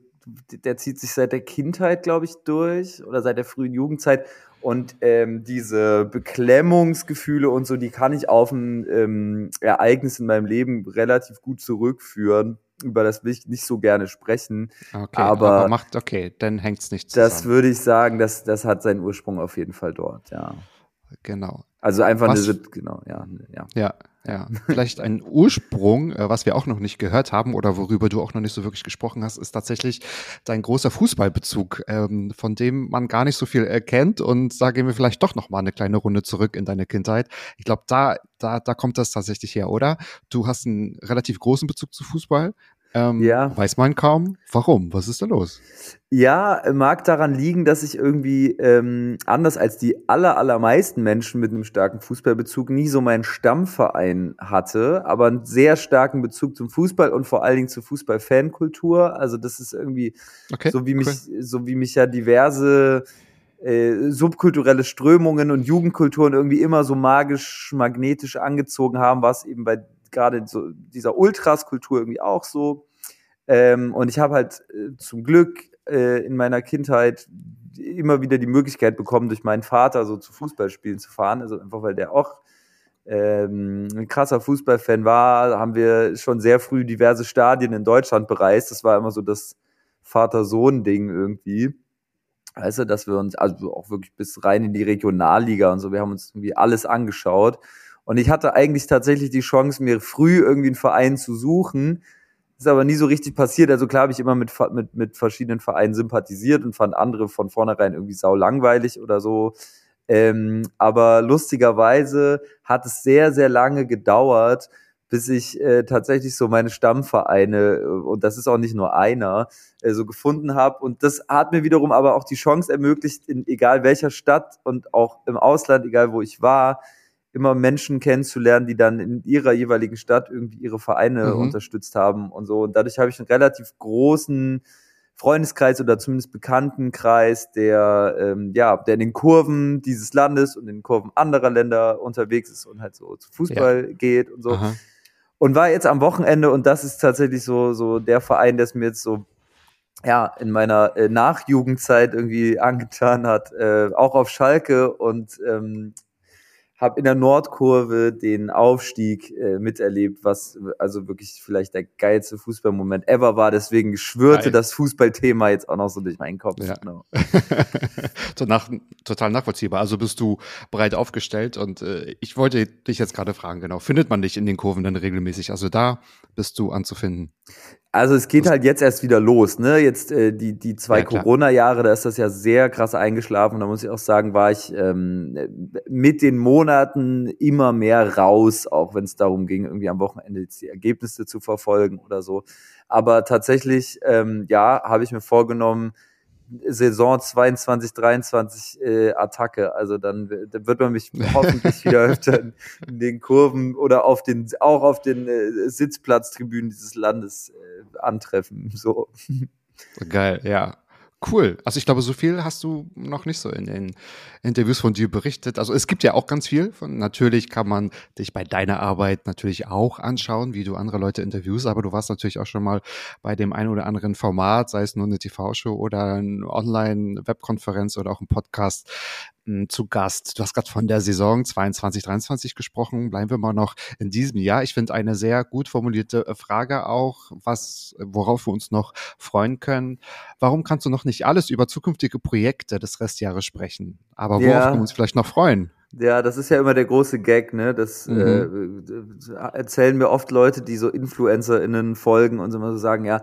der zieht sich seit der Kindheit, glaube ich, durch oder seit der frühen Jugendzeit. Und ähm, diese Beklemmungsgefühle und so, die kann ich auf ein ähm, Ereignis in meinem Leben relativ gut zurückführen über das will ich nicht so gerne sprechen. Okay, aber, aber macht, okay, dann hängt es nicht zusammen. Das würde ich sagen, das, das hat seinen Ursprung auf jeden Fall dort, ja. Genau. Also einfach was, eine, genau, ja, ja. Ja, ja. Vielleicht ein Ursprung, äh, was wir auch noch nicht gehört haben oder worüber du auch noch nicht so wirklich gesprochen hast, ist tatsächlich dein großer Fußballbezug, ähm, von dem man gar nicht so viel erkennt. Und da gehen wir vielleicht doch noch mal eine kleine Runde zurück in deine Kindheit. Ich glaube, da, da, da kommt das tatsächlich her, oder? Du hast einen relativ großen Bezug zu Fußball. Ähm, ja. Weiß man kaum. Warum? Was ist da los? Ja, mag daran liegen, dass ich irgendwie ähm, anders als die aller, allermeisten Menschen mit einem starken Fußballbezug nie so meinen Stammverein hatte, aber einen sehr starken Bezug zum Fußball und vor allen Dingen zur Fußball-Fankultur. Also das ist irgendwie okay, so wie mich, cool. so wie mich ja diverse äh, subkulturelle Strömungen und Jugendkulturen irgendwie immer so magisch, magnetisch angezogen haben, was eben bei gerade so dieser Ultras-Kultur irgendwie auch so. Ähm, und ich habe halt äh, zum Glück äh, in meiner Kindheit immer wieder die Möglichkeit bekommen, durch meinen Vater so zu Fußballspielen zu fahren. Also einfach, weil der auch ähm, ein krasser Fußballfan war, haben wir schon sehr früh diverse Stadien in Deutschland bereist. Das war immer so das Vater-Sohn-Ding irgendwie. Weißt du, dass wir uns, also auch wirklich bis rein in die Regionalliga und so, wir haben uns irgendwie alles angeschaut. Und ich hatte eigentlich tatsächlich die Chance, mir früh irgendwie einen Verein zu suchen. Ist aber nie so richtig passiert. Also klar habe ich immer mit, mit, mit verschiedenen Vereinen sympathisiert und fand andere von vornherein irgendwie sau langweilig oder so. Ähm, aber lustigerweise hat es sehr, sehr lange gedauert, bis ich äh, tatsächlich so meine Stammvereine, äh, und das ist auch nicht nur einer, äh, so gefunden habe. Und das hat mir wiederum aber auch die Chance ermöglicht, in egal welcher Stadt und auch im Ausland, egal wo ich war, immer Menschen kennenzulernen, die dann in ihrer jeweiligen Stadt irgendwie ihre Vereine mhm. unterstützt haben und so. Und dadurch habe ich einen relativ großen Freundeskreis oder zumindest Bekanntenkreis, der ähm, ja, der in den Kurven dieses Landes und in den Kurven anderer Länder unterwegs ist und halt so zu Fußball ja. geht und so. Aha. Und war jetzt am Wochenende und das ist tatsächlich so so der Verein, der es mir jetzt so ja in meiner äh, Nachjugendzeit irgendwie angetan hat, äh, auch auf Schalke und ähm, habe in der Nordkurve den Aufstieg äh, miterlebt, was also wirklich vielleicht der geilste Fußballmoment ever war. Deswegen schwörte Geil. das Fußballthema jetzt auch noch so durch meinen Kopf. Ja. Genau. total nachvollziehbar. Also bist du breit aufgestellt und äh, ich wollte dich jetzt gerade fragen, genau, findet man dich in den Kurven dann regelmäßig? Also da bist du anzufinden. Also es geht halt jetzt erst wieder los, ne? Jetzt äh, die die zwei ja, Corona-Jahre, da ist das ja sehr krass eingeschlafen. Da muss ich auch sagen, war ich ähm, mit den Monaten immer mehr raus, auch wenn es darum ging, irgendwie am Wochenende jetzt die Ergebnisse zu verfolgen oder so. Aber tatsächlich, ähm, ja, habe ich mir vorgenommen, Saison 22, 23 äh, Attacke. Also dann, dann wird man mich hoffentlich wieder öfter in, in, den Kurven oder auf den, auch auf den äh, Sitzplatztribünen dieses Landes äh, antreffen. So. Geil, ja. Cool. Also ich glaube, so viel hast du noch nicht so in den Interviews von dir berichtet. Also es gibt ja auch ganz viel. Von, natürlich kann man dich bei deiner Arbeit natürlich auch anschauen, wie du andere Leute interviewst, aber du warst natürlich auch schon mal bei dem einen oder anderen Format, sei es nur eine TV-Show oder eine Online-Webkonferenz oder auch ein Podcast zu Gast. Du hast gerade von der Saison 22, 23 gesprochen. Bleiben wir mal noch in diesem Jahr. Ich finde eine sehr gut formulierte äh, Frage auch, was, worauf wir uns noch freuen können. Warum kannst du noch nicht alles über zukünftige Projekte des Restjahres sprechen? Aber worauf ja. können wir uns vielleicht noch freuen? Ja, das ist ja immer der große Gag, ne? Das mhm. äh, erzählen mir oft Leute, die so InfluencerInnen folgen und so immer so sagen, ja,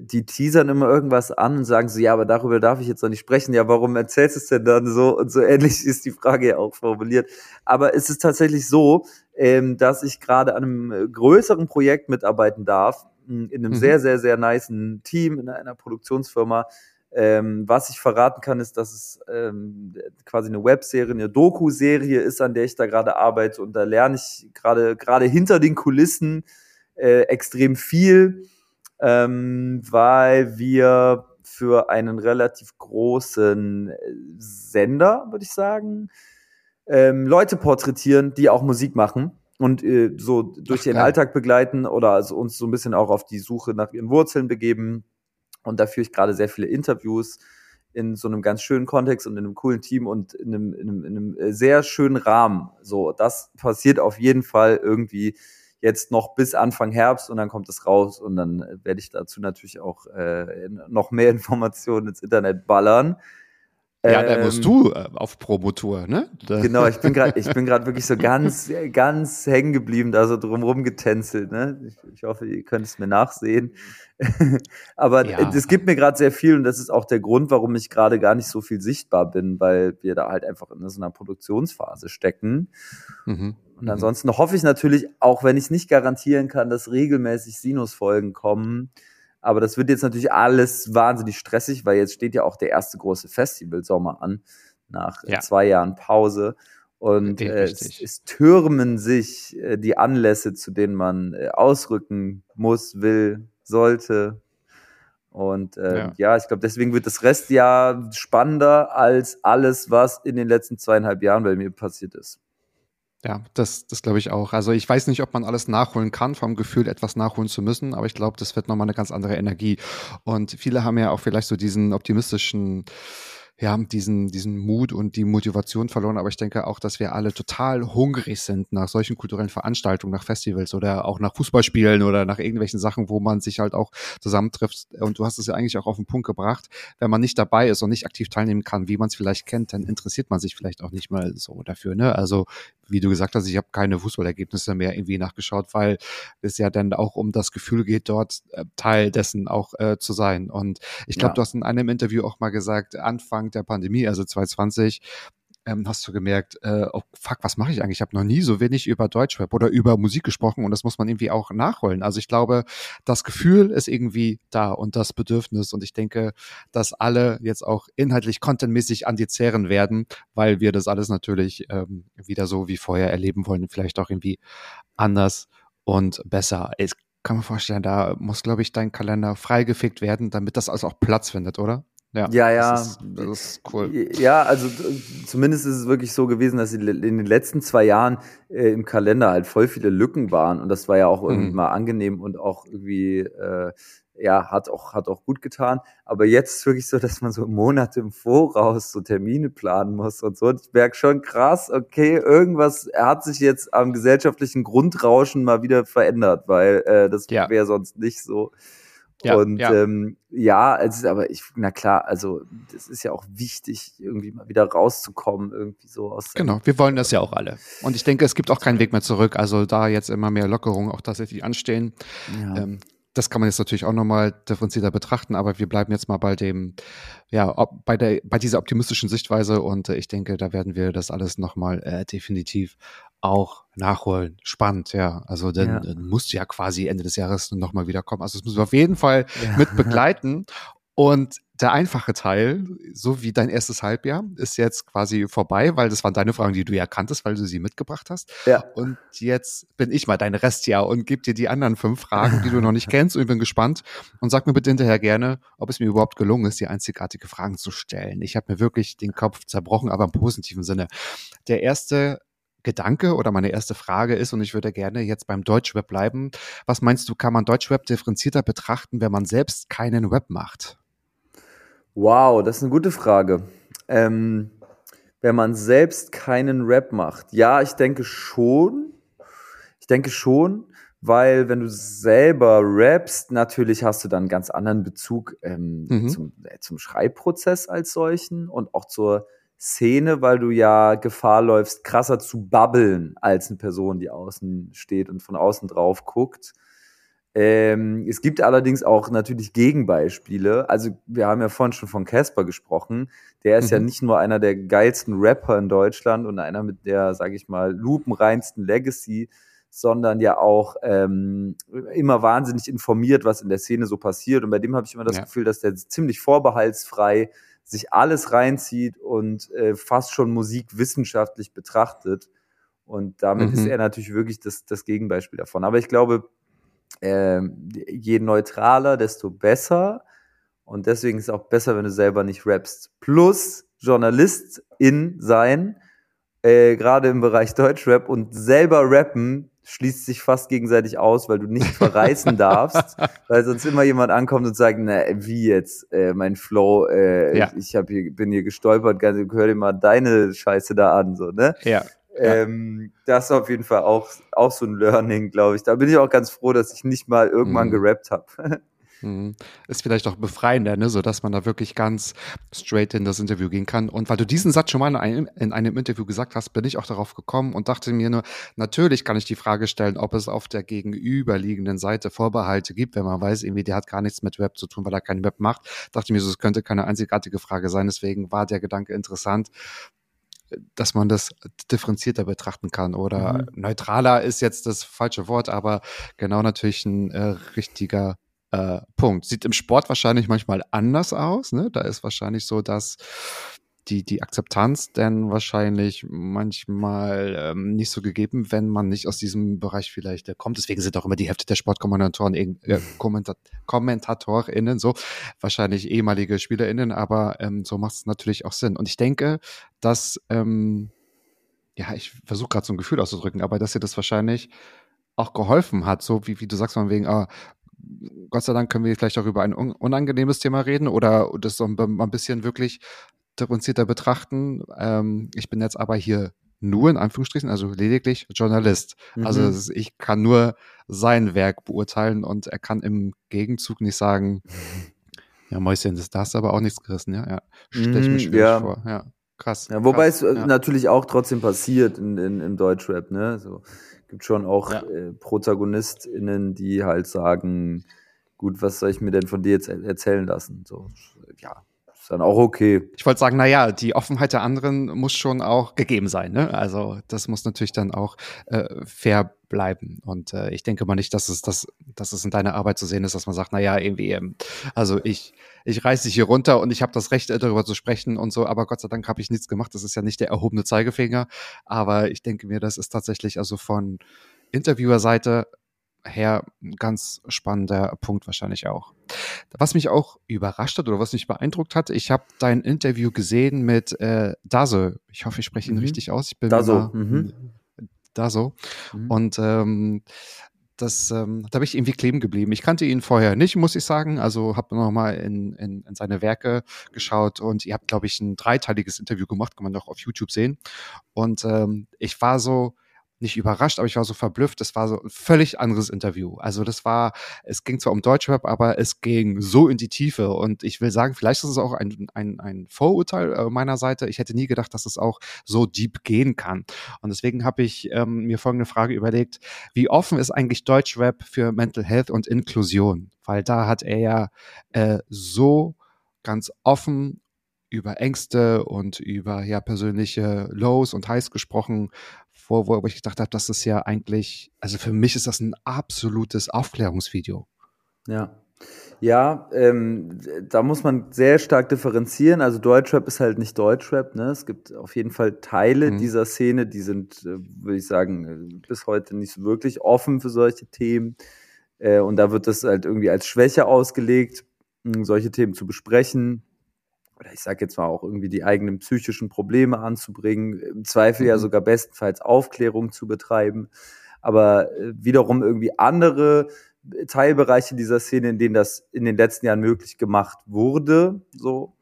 die teasern immer irgendwas an und sagen so, ja, aber darüber darf ich jetzt noch nicht sprechen. Ja, warum erzählst du es denn dann so? Und so ähnlich ist die Frage ja auch formuliert. Aber es ist tatsächlich so, ähm, dass ich gerade an einem größeren Projekt mitarbeiten darf, in einem mhm. sehr, sehr, sehr niceen Team, in einer Produktionsfirma, ähm, was ich verraten kann, ist, dass es ähm, quasi eine Webserie, eine Doku-Serie ist, an der ich da gerade arbeite. Und da lerne ich gerade gerade hinter den Kulissen äh, extrem viel, ähm, weil wir für einen relativ großen äh, Sender, würde ich sagen, ähm, Leute porträtieren, die auch Musik machen und äh, so durch Ach, den Alltag begleiten oder also uns so ein bisschen auch auf die Suche nach ihren Wurzeln begeben und da führe ich gerade sehr viele Interviews in so einem ganz schönen Kontext und in einem coolen Team und in einem, in einem, in einem äh, sehr schönen Rahmen. So, das passiert auf jeden Fall irgendwie jetzt noch bis Anfang Herbst und dann kommt es raus und dann äh, werde ich dazu natürlich auch äh, noch mehr Informationen ins Internet ballern. Ja, da musst ähm, du äh, auf Promotour, ne? Genau, ich bin gerade, ich bin gerade wirklich so ganz, ganz hängen geblieben, da so drumrum getänzelt, ne? Ich, ich hoffe, ihr könnt es mir nachsehen. Aber ja. es gibt mir gerade sehr viel und das ist auch der Grund, warum ich gerade gar nicht so viel sichtbar bin, weil wir da halt einfach in so einer Produktionsphase stecken. Mhm. Und mhm. ansonsten hoffe ich natürlich, auch wenn ich es nicht garantieren kann, dass regelmäßig Sinus-Folgen kommen, aber das wird jetzt natürlich alles wahnsinnig stressig, weil jetzt steht ja auch der erste große Festivalsommer an, nach äh, ja. zwei Jahren Pause. Und äh, es, es, türmen sich äh, die Anlässe, zu denen man äh, ausrücken muss, will, sollte. Und äh, ja. ja. ich glaube, deswegen wird das Restjahr spannender als alles, was in den letzten zweieinhalb Jahren bei mir passiert ist. Ja, das, das glaube ich auch. Also ich weiß nicht, ob man alles nachholen kann, vom Gefühl, etwas nachholen zu müssen, aber ich glaube, das wird nochmal eine ganz andere Energie. Und viele haben ja auch vielleicht so diesen optimistischen ja, diesen, diesen Mut und die Motivation verloren. Aber ich denke auch, dass wir alle total hungrig sind nach solchen kulturellen Veranstaltungen, nach Festivals oder auch nach Fußballspielen oder nach irgendwelchen Sachen, wo man sich halt auch zusammentrifft. Und du hast es ja eigentlich auch auf den Punkt gebracht. Wenn man nicht dabei ist und nicht aktiv teilnehmen kann, wie man es vielleicht kennt, dann interessiert man sich vielleicht auch nicht mal so dafür. Ne? Also, wie du gesagt hast, ich habe keine Fußballergebnisse mehr irgendwie nachgeschaut, weil es ja dann auch um das Gefühl geht, dort äh, Teil dessen auch äh, zu sein. Und ich glaube, ja. du hast in einem Interview auch mal gesagt, Anfang der Pandemie, also 2020, ähm, hast du gemerkt, äh, oh fuck, was mache ich eigentlich? Ich habe noch nie so wenig über Deutschrap oder über Musik gesprochen und das muss man irgendwie auch nachholen. Also ich glaube, das Gefühl ist irgendwie da und das Bedürfnis und ich denke, dass alle jetzt auch inhaltlich contentmäßig an die zehren werden, weil wir das alles natürlich ähm, wieder so wie vorher erleben wollen, vielleicht auch irgendwie anders und besser. Ich kann mir vorstellen, da muss, glaube ich, dein Kalender freigefickt werden, damit das also auch Platz findet, oder? Ja, ja. ja. Das, ist, das ist cool. Ja, also zumindest ist es wirklich so gewesen, dass in den letzten zwei Jahren äh, im Kalender halt voll viele Lücken waren und das war ja auch irgendwie mhm. mal angenehm und auch irgendwie äh, ja, hat auch, hat auch gut getan. Aber jetzt ist wirklich so, dass man so Monate im Voraus so Termine planen muss und so. Und ich merke schon krass, okay, irgendwas hat sich jetzt am gesellschaftlichen Grundrauschen mal wieder verändert, weil äh, das ja. wäre sonst nicht so. Ja, und ja. Ähm, ja, es ist aber ich, na klar, also das ist ja auch wichtig, irgendwie mal wieder rauszukommen, irgendwie so aus. Genau, wir wollen das ja auch alle. Und ich denke, es gibt auch keinen Weg mehr zurück. Also da jetzt immer mehr Lockerungen auch tatsächlich anstehen. Ja. Ähm, das kann man jetzt natürlich auch nochmal differenzierter betrachten, aber wir bleiben jetzt mal bei dem, ja, bei der, bei dieser optimistischen Sichtweise und äh, ich denke, da werden wir das alles nochmal äh, definitiv auch nachholen. Spannend, ja. Also dann ja. musst du ja quasi Ende des Jahres nochmal wiederkommen. Also das müssen wir auf jeden Fall ja. mit begleiten. Und der einfache Teil, so wie dein erstes Halbjahr, ist jetzt quasi vorbei, weil das waren deine Fragen, die du ja kanntest, weil du sie mitgebracht hast. Ja. Und jetzt bin ich mal dein Restjahr und gebe dir die anderen fünf Fragen, die du noch nicht kennst und ich bin gespannt. Und sag mir bitte hinterher gerne, ob es mir überhaupt gelungen ist, die einzigartige Fragen zu stellen. Ich habe mir wirklich den Kopf zerbrochen, aber im positiven Sinne. Der erste Gedanke oder meine erste Frage ist, und ich würde gerne jetzt beim Deutschweb bleiben. Was meinst du, kann man Deutschweb differenzierter betrachten, wenn man selbst keinen Web macht? Wow, das ist eine gute Frage. Ähm, wenn man selbst keinen Rap macht. Ja, ich denke schon. Ich denke schon, weil wenn du selber rappst, natürlich hast du dann einen ganz anderen Bezug ähm, mhm. zum, äh, zum Schreibprozess als solchen und auch zur Szene, weil du ja Gefahr läufst, krasser zu babbeln als eine Person, die außen steht und von außen drauf guckt. Ähm, es gibt allerdings auch natürlich Gegenbeispiele. Also wir haben ja vorhin schon von Casper gesprochen. Der ist mhm. ja nicht nur einer der geilsten Rapper in Deutschland und einer mit der, sage ich mal, lupenreinsten Legacy, sondern ja auch ähm, immer wahnsinnig informiert, was in der Szene so passiert. Und bei dem habe ich immer das ja. Gefühl, dass der ziemlich vorbehaltsfrei sich alles reinzieht und äh, fast schon Musik wissenschaftlich betrachtet. Und damit mhm. ist er natürlich wirklich das, das Gegenbeispiel davon. Aber ich glaube, äh, je neutraler, desto besser. Und deswegen ist es auch besser, wenn du selber nicht rappst. Plus Journalist in sein, äh, gerade im Bereich Deutschrap und selber rappen schließt sich fast gegenseitig aus, weil du nicht verreißen darfst, weil sonst immer jemand ankommt und sagt, na, wie jetzt, äh, mein Flow, äh, ja. ich hab hier, bin hier gestolpert, hör dir mal deine Scheiße da an, so, ne? Ja. Ähm, das ist auf jeden Fall auch, auch so ein Learning, glaube ich. Da bin ich auch ganz froh, dass ich nicht mal irgendwann mhm. gerappt habe. Mhm. Ist vielleicht auch befreiender, ne? so dass man da wirklich ganz straight in das Interview gehen kann. Und weil du diesen Satz schon mal in einem, in einem Interview gesagt hast, bin ich auch darauf gekommen und dachte mir nur, natürlich kann ich die Frage stellen, ob es auf der gegenüberliegenden Seite Vorbehalte gibt, wenn man weiß, irgendwie, der hat gar nichts mit Web zu tun, weil er keinen Web macht. Dachte mir so, es könnte keine einzigartige Frage sein. Deswegen war der Gedanke interessant dass man das differenzierter betrachten kann oder mhm. neutraler ist jetzt das falsche Wort, aber genau natürlich ein äh, richtiger äh, Punkt. Sieht im Sport wahrscheinlich manchmal anders aus. Ne? Da ist wahrscheinlich so, dass die, die Akzeptanz denn wahrscheinlich manchmal ähm, nicht so gegeben, wenn man nicht aus diesem Bereich vielleicht äh, kommt. Deswegen sind auch immer die Hälfte der Sportkommentatoren, äh, Kommentat KommentatorInnen so, wahrscheinlich ehemalige SpielerInnen, aber ähm, so macht es natürlich auch Sinn. Und ich denke, dass, ähm, ja, ich versuche gerade so ein Gefühl auszudrücken, aber dass ihr das wahrscheinlich auch geholfen hat, so wie, wie du sagst, von wegen, ah, Gott sei Dank können wir vielleicht auch über ein unangenehmes Thema reden oder das so ein bisschen wirklich differenzierter betrachten. Ähm, ich bin jetzt aber hier nur in Anführungsstrichen, also lediglich Journalist. Also mhm. Also ich kann nur sein Werk beurteilen und er kann im Gegenzug nicht sagen, ja, Mäuschen, das, da hast du aber auch nichts gerissen, ja. ja. Stell ich mir mhm, schwierig ja. vor. Ja, krass. Ja, wobei krass, es ja. natürlich auch trotzdem passiert in, in, im Deutschrap, ne? So gibt schon auch ja. äh, ProtagonistInnen, die halt sagen, gut, was soll ich mir denn von dir jetzt erzählen lassen? So, ja, ist dann auch okay. Ich wollte sagen, naja, die Offenheit der anderen muss schon auch gegeben sein. Ne? Also das muss natürlich dann auch äh, fair bleiben. Und äh, ich denke mal nicht, dass es, dass, dass es in deiner Arbeit zu sehen ist, dass man sagt, naja, irgendwie, ähm, also ich, ich reiße dich hier runter und ich habe das Recht, äh, darüber zu sprechen und so, aber Gott sei Dank habe ich nichts gemacht. Das ist ja nicht der erhobene Zeigefinger. Aber ich denke mir, das ist tatsächlich also von Interviewerseite her ein ganz spannender Punkt wahrscheinlich auch. Was mich auch überrascht hat oder was mich beeindruckt hat, ich habe dein Interview gesehen mit äh, Daso. Ich hoffe, ich spreche ihn mhm. richtig aus. Ich bin Daso. Mhm. Daso. Mhm. Und ähm, das, ähm, da bin ich irgendwie kleben geblieben. Ich kannte ihn vorher nicht, muss ich sagen. Also habe nochmal in, in, in seine Werke geschaut und ihr habt, glaube ich, ein dreiteiliges Interview gemacht, kann man doch auf YouTube sehen. Und ähm, ich war so, nicht überrascht, aber ich war so verblüfft. Das war so ein völlig anderes Interview. Also das war, es ging zwar um Deutschrap, aber es ging so in die Tiefe. Und ich will sagen, vielleicht ist es auch ein, ein, ein Vorurteil äh, meiner Seite. Ich hätte nie gedacht, dass es auch so deep gehen kann. Und deswegen habe ich ähm, mir folgende Frage überlegt. Wie offen ist eigentlich Deutschrap für Mental Health und Inklusion? Weil da hat er ja äh, so ganz offen über Ängste und über ja persönliche Lows und Highs gesprochen, wo, wo ich gedacht habe, das ist ja eigentlich, also für mich ist das ein absolutes Aufklärungsvideo. Ja. Ja, ähm, da muss man sehr stark differenzieren. Also Deutschrap ist halt nicht Deutschrap. Ne? Es gibt auf jeden Fall Teile mhm. dieser Szene, die sind, äh, würde ich sagen, äh, bis heute nicht so wirklich offen für solche Themen. Äh, und da wird das halt irgendwie als Schwäche ausgelegt, solche Themen zu besprechen oder ich sage jetzt mal auch irgendwie die eigenen psychischen Probleme anzubringen, im Zweifel mhm. ja sogar bestenfalls Aufklärung zu betreiben, aber äh, wiederum irgendwie andere Teilbereiche dieser Szene, in denen das in den letzten Jahren möglich gemacht wurde, so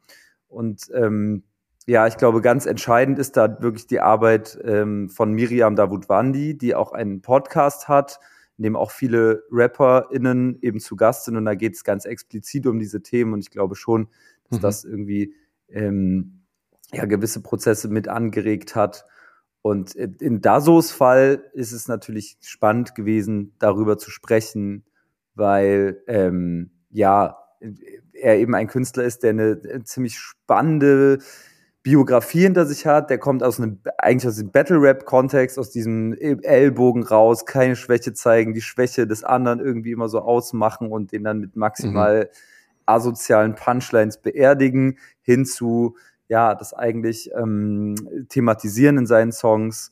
und ähm, ja, ich glaube, ganz entscheidend ist da wirklich die Arbeit ähm, von Miriam Davutwandi, die auch einen Podcast hat, in dem auch viele RapperInnen eben zu Gast sind. Und da geht es ganz explizit um diese Themen. Und ich glaube schon, dass mhm. das irgendwie ähm, ja, gewisse Prozesse mit angeregt hat. Und in Dasos Fall ist es natürlich spannend gewesen, darüber zu sprechen, weil ähm, ja, er eben ein Künstler ist, der eine äh, ziemlich spannende Biografie hinter sich hat. Der kommt aus einem, eigentlich aus dem Battle-Rap-Kontext, aus diesem Ellbogen raus, keine Schwäche zeigen, die Schwäche des anderen irgendwie immer so ausmachen und den dann mit maximal mhm asozialen Punchlines beerdigen, hin zu, ja, das eigentlich ähm, thematisieren in seinen Songs,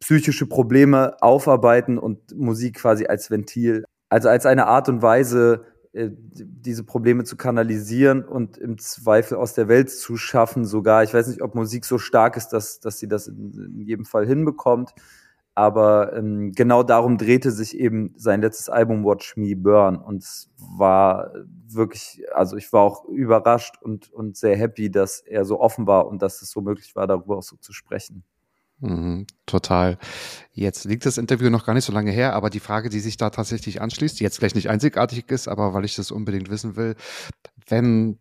psychische Probleme aufarbeiten und Musik quasi als Ventil. Also als eine Art und Weise, äh, diese Probleme zu kanalisieren und im Zweifel aus der Welt zu schaffen, sogar. Ich weiß nicht, ob Musik so stark ist, dass, dass sie das in, in jedem Fall hinbekommt. Aber ähm, genau darum drehte sich eben sein letztes Album Watch Me Burn. Und es war wirklich, also ich war auch überrascht und, und sehr happy, dass er so offen war und dass es so möglich war, darüber auch so zu sprechen. Mhm, total. Jetzt liegt das Interview noch gar nicht so lange her, aber die Frage, die sich da tatsächlich anschließt, die jetzt vielleicht nicht einzigartig ist, aber weil ich das unbedingt wissen will, wenn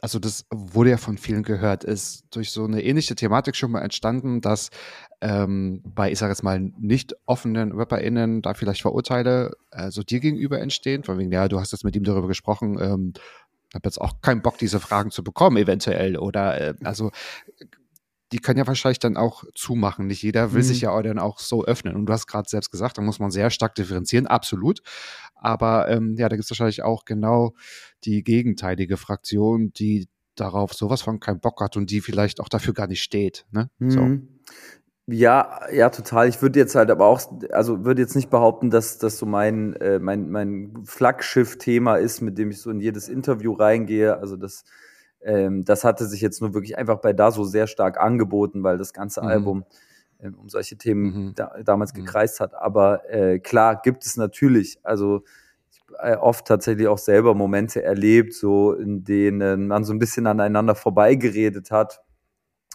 also das wurde ja von vielen gehört, ist durch so eine ähnliche Thematik schon mal entstanden, dass ähm, bei, ich sage jetzt mal, nicht offenen RapperInnen da vielleicht Verurteile äh, so dir gegenüber entstehen, von wegen, ja, du hast jetzt mit ihm darüber gesprochen, ähm, habe jetzt auch keinen Bock, diese Fragen zu bekommen, eventuell. Oder äh, also die können ja wahrscheinlich dann auch zumachen. Nicht jeder will mhm. sich ja auch dann auch so öffnen. Und du hast gerade selbst gesagt, da muss man sehr stark differenzieren, absolut. Aber ähm, ja, da gibt es wahrscheinlich auch genau die gegenteilige Fraktion, die darauf sowas von keinen Bock hat und die vielleicht auch dafür gar nicht steht. Ne? Mhm. So. Ja, ja, total. Ich würde jetzt halt aber auch, also würde jetzt nicht behaupten, dass das so mein, äh, mein, mein Flaggschiff-Thema ist, mit dem ich so in jedes Interview reingehe. Also das, ähm, das hatte sich jetzt nur wirklich einfach bei da so sehr stark angeboten, weil das ganze mhm. Album äh, um solche Themen mhm. da, damals mhm. gekreist hat. Aber äh, klar gibt es natürlich, also äh, oft tatsächlich auch selber Momente erlebt, so in denen man so ein bisschen aneinander vorbeigeredet hat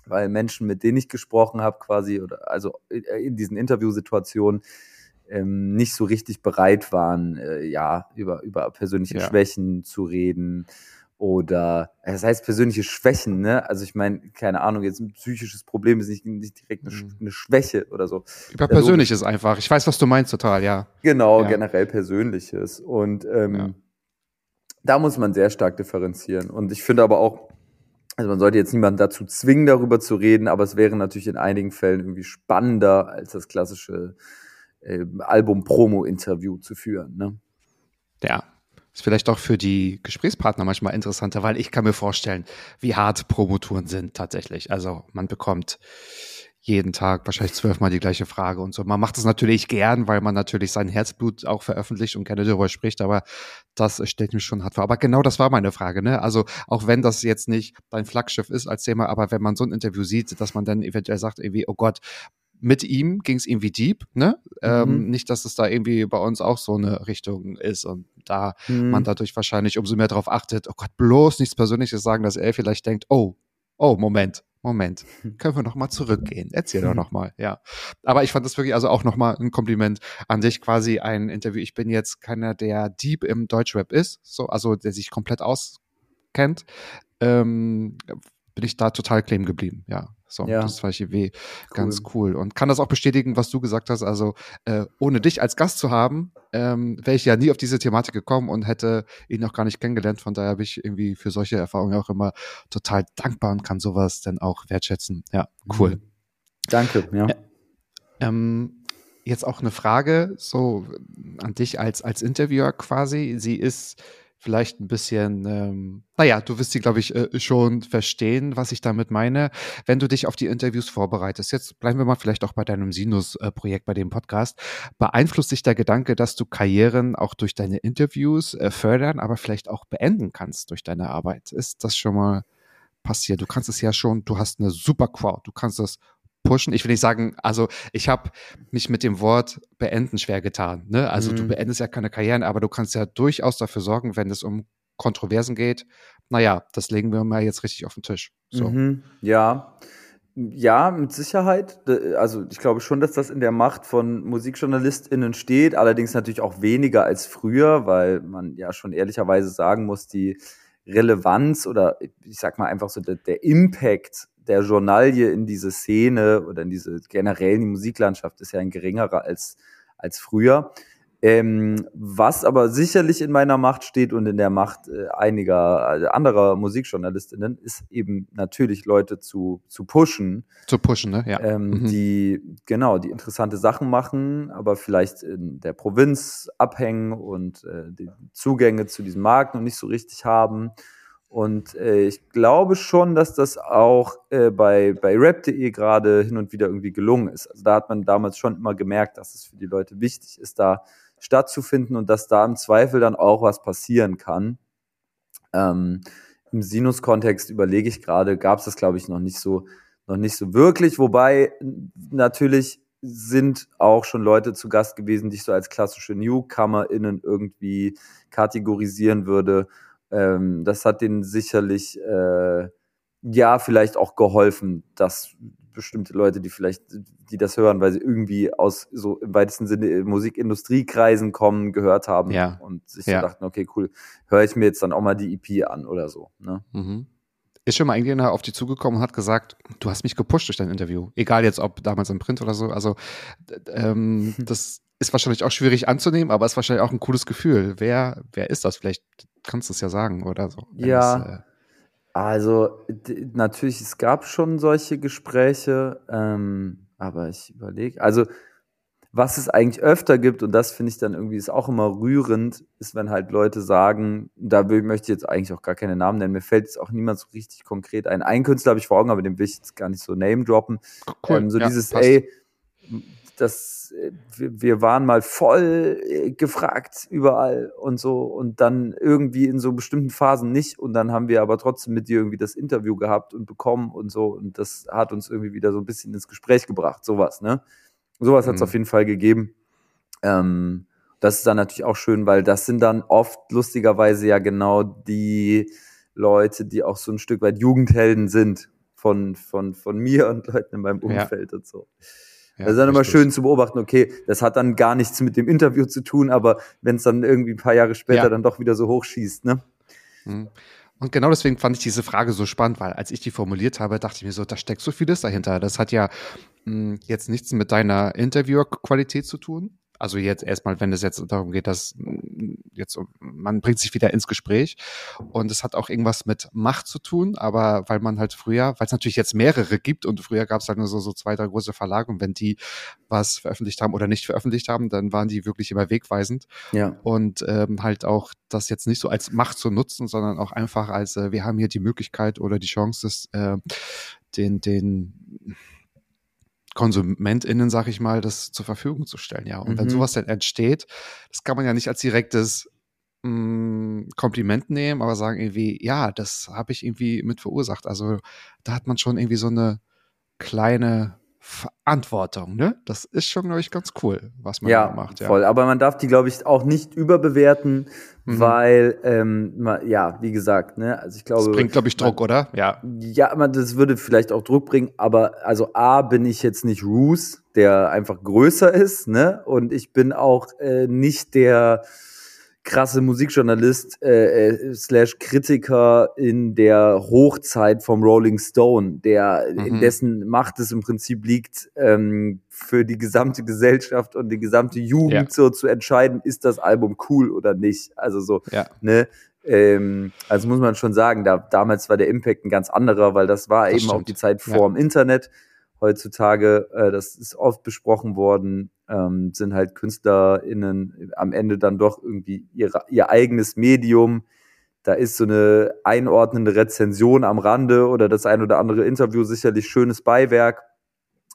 weil Menschen, mit denen ich gesprochen habe, quasi, oder also äh, in diesen Interviewsituationen, ähm, nicht so richtig bereit waren, äh, ja, über, über persönliche ja. Schwächen zu reden. Oder das heißt persönliche Schwächen, ne? Also ich meine, keine Ahnung, jetzt ein psychisches Problem ist nicht, nicht direkt eine, mhm. eine Schwäche oder so. Über Persönliches einfach. Ich weiß, was du meinst, total, ja. Genau, ja. generell Persönliches. Und ähm, da muss man sehr stark differenzieren. Und ich finde aber auch, Also man sollte jetzt niemanden dazu zwingen, darüber zu reden, aber es wäre natürlich in einigen Fällen irgendwie spannender als das klassische äh, Album-Promo-Interview zu führen. Ne? Ja, ist vielleicht auch für die Gesprächspartner manchmal interessanter, weil ich kann mir vorstellen, wie hart Promotouren sind tatsächlich. Also man bekommt jeden Tag wahrscheinlich zwölfmal die gleiche Frage und so. Man macht es natürlich gern, weil man natürlich sein Herzblut auch veröffentlicht und gerne darüber spricht, aber das stellt mich schon hart vor. Aber genau das war meine Frage, ne? Also auch wenn das jetzt nicht dein Flaggschiff ist als Thema, aber wenn man so ein Interview sieht, dass man dann eventuell sagt, irgendwie, oh Gott, mit ihm ging es irgendwie deep, ne? Ähm, mhm. Ähm, nicht, dass es da irgendwie bei uns auch so eine Richtung ist und da mhm. man dadurch wahrscheinlich umso mehr darauf achtet, oh Gott, bloß nichts Persönliches sagen, dass er vielleicht denkt, oh, oh, Moment, Moment, können wir noch mal zurückgehen? Erzähl doch noch mal, ja. Aber ich fand das wirklich also auch noch mal ein Kompliment an dich, quasi ein Interview. Ich bin jetzt keiner, der deep im Deutschrap ist, so also der sich komplett auskennt. Ähm, bin ich da total kleben geblieben, ja. So, ja. das war ich weh. Ganz cool. Und kann das auch bestätigen, was du gesagt hast. Also, äh, ohne dich als Gast zu haben, ähm, wäre ich ja nie auf diese Thematik gekommen und hätte ihn noch gar nicht kennengelernt. Von daher bin ich irgendwie für solche Erfahrungen auch immer total dankbar und kann sowas dann auch wertschätzen. Ja, cool. Mhm. Danke, ja. ähm, jetzt auch eine Frage so an dich als, als Interviewer quasi. Sie ist vielleicht ein bisschen, ähm, naja, du wirst sie, glaube ich, äh, schon verstehen, was ich damit meine, wenn du dich auf die Interviews vorbereitest. Jetzt bleiben wir mal vielleicht auch bei deinem Sinus-Projekt, bei dem Podcast. Beeinflusst dich der Gedanke, dass du Karrieren auch durch deine Interviews äh, fördern, aber vielleicht auch beenden kannst durch deine Arbeit? Ist das schon mal passiert? Du kannst es ja schon, du hast eine super Crowd, du kannst das pushen. Ich will nicht sagen, also ich habe mich mit dem Wort beenden schwer getan. Ne? Also mhm. du beendest ja keine Karrieren, aber du kannst ja durchaus dafür sorgen, wenn es um Kontroversen geht. Naja, das legen wir mal jetzt richtig auf den Tisch. So. Mhm. Ja. Ja, mit Sicherheit. Also ich glaube schon, dass das in der Macht von MusikjournalistInnen steht, allerdings natürlich auch weniger als früher, weil man ja schon ehrlicherweise sagen muss, die Relevanz oder ich sag mal einfach so der, der Impact der Journalie in diese Szene oder in diese generell in die Musiklandschaft ist ja ein geringerer als, als früher. Ähm, was aber sicherlich in meiner Macht steht und in der Macht äh, einiger also anderer Musikjournalistinnen, ist eben natürlich Leute zu, zu pushen. Zu pushen, ne? Ja. Ähm, mhm. Die, genau, die interessante Sachen machen, aber vielleicht in der Provinz abhängen und äh, die Zugänge zu diesem Markt noch nicht so richtig haben und äh, ich glaube schon, dass das auch äh, bei, bei rap.de gerade hin und wieder irgendwie gelungen ist. Also da hat man damals schon immer gemerkt, dass es für die Leute wichtig ist, da stattzufinden und dass da im Zweifel dann auch was passieren kann. Ähm, Im Sinus-Kontext überlege ich gerade, gab es das, glaube ich, noch nicht so, noch nicht so wirklich, wobei natürlich sind auch schon Leute zu Gast gewesen, die ich so als klassische NewcomerInnen irgendwie kategorisieren würde ähm, das hat denen sicherlich äh, ja vielleicht auch geholfen, dass bestimmte Leute, die vielleicht, die das hören, weil sie irgendwie aus so im weitesten Sinne Musikindustriekreisen kommen, gehört haben ja. und sich ja. so dachten, okay, cool, höre ich mir jetzt dann auch mal die EP an oder so. Ne? Mhm. Ist schon mal irgendjemand auf die zugekommen und hat gesagt, du hast mich gepusht durch dein Interview. Egal jetzt, ob damals im Print oder so. Also ähm, das ist wahrscheinlich auch schwierig anzunehmen, aber ist wahrscheinlich auch ein cooles Gefühl. Wer, wer ist das? Vielleicht kannst du es ja sagen oder so. Ja. Es, äh also natürlich, es gab schon solche Gespräche, ähm, aber ich überlege, also was es eigentlich öfter gibt, und das finde ich dann irgendwie ist auch immer rührend, ist, wenn halt Leute sagen, da möchte ich jetzt eigentlich auch gar keine Namen nennen, mir fällt jetzt auch niemand so richtig konkret ein. Ein Künstler habe ich vor Augen, aber den will ich jetzt gar nicht so name droppen. Cool. Ähm, so ja, dieses, passt. ey, das, äh, wir waren mal voll äh, gefragt überall und so und dann irgendwie in so bestimmten Phasen nicht und dann haben wir aber trotzdem mit dir irgendwie das Interview gehabt und bekommen und so und das hat uns irgendwie wieder so ein bisschen ins Gespräch gebracht, sowas, ne? Sowas hat es mhm. auf jeden Fall gegeben. Ähm, das ist dann natürlich auch schön, weil das sind dann oft lustigerweise ja genau die Leute, die auch so ein Stück weit Jugendhelden sind von, von, von mir und Leuten in meinem Umfeld ja. und so. Ja, das ist dann immer schön zu beobachten, okay, das hat dann gar nichts mit dem Interview zu tun, aber wenn es dann irgendwie ein paar Jahre später ja. dann doch wieder so hochschießt, ne? Mhm. Und genau deswegen fand ich diese Frage so spannend, weil als ich die formuliert habe, dachte ich mir so, da steckt so vieles dahinter. Das hat ja mh, hm, jetzt nichts mit deiner Interviewer-Qualität zu tun, Also jetzt erstmal, wenn es jetzt darum geht, dass jetzt man bringt sich wieder ins Gespräch und es hat auch irgendwas mit Macht zu tun, aber weil man halt früher, weil es natürlich jetzt mehrere gibt und früher gab es halt nur so, so zwei, drei große Verlage und wenn die was veröffentlicht haben oder nicht veröffentlicht haben, dann waren die wirklich immer wegweisend. Ja. Und ähm, halt auch das jetzt nicht so als Macht zu nutzen, sondern auch einfach als äh, wir haben hier die Möglichkeit oder die Chance, das, äh, den, den KonsumentInnen, sag ich mal, das zur Verfügung zu stellen. Ja, und Mhm. wenn sowas dann entsteht, das kann man ja nicht als direktes mh, Kompliment nehmen, aber sagen irgendwie, ja, das habe ich irgendwie mit verursacht. Also da hat man schon irgendwie so eine kleine Verantwortung, ne? Das ist schon, glaube ich, ganz cool, was man da Ja, macht. Ja. voll. Aber man darf die, glaube ich, auch nicht überbewerten, Mhm. weil, ähm, ma- ja, wie gesagt, ne, also ich glaube. Das bringt, glaube ich, man- Druck, oder? Ja. Ja, man, das würde vielleicht auch Druck bringen, aber also A bin ich jetzt nicht Roos, der einfach größer ist, ne? Und ich bin auch äh, nicht der krasse Musikjournalist äh, äh, slash Kritiker in der Hochzeit vom Rolling Stone, der in Mhm. dessen Macht es im Prinzip liegt, ähm, für die gesamte Gesellschaft und die gesamte Jugend Ja. so zu entscheiden, ist das Album cool oder nicht. Also so, Ja. ne? Ähm, also muss man schon sagen, da, damals war der Impact ein ganz anderer, weil das war Das eben auch stimmt. die Zeit Ja. vor dem Internet. Heutzutage, äh, das ist oft besprochen worden, ähm, sind halt KünstlerInnen am Ende dann doch irgendwie ihre, ihr eigenes Medium. Da ist so eine einordnende Rezension am Rande oder das ein oder andere Interview sicherlich schönes Beiwerk.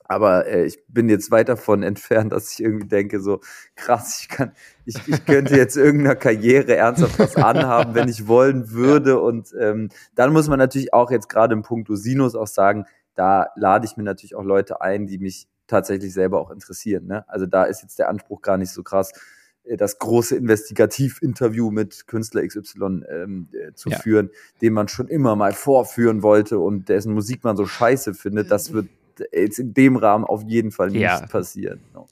Aber äh, ich bin jetzt weit davon entfernt, dass ich irgendwie denke, so krass, ich kann, ich, ich könnte jetzt irgendeiner Karriere ernsthaft was anhaben, wenn ich wollen würde. Und ähm, dann muss man natürlich auch jetzt gerade im Punkt Sinus auch sagen, da lade ich mir natürlich auch Leute ein, die mich tatsächlich selber auch interessieren. Ne? Also da ist jetzt der Anspruch gar nicht so krass, äh, das große Investigativ-Interview mit Künstler XY ähm, äh, zu Ja. führen, den man schon immer mal vorführen wollte und dessen Musik man so scheiße findet. Das wird jetzt in dem Rahmen auf jeden Fall nicht Ja. passieren. No.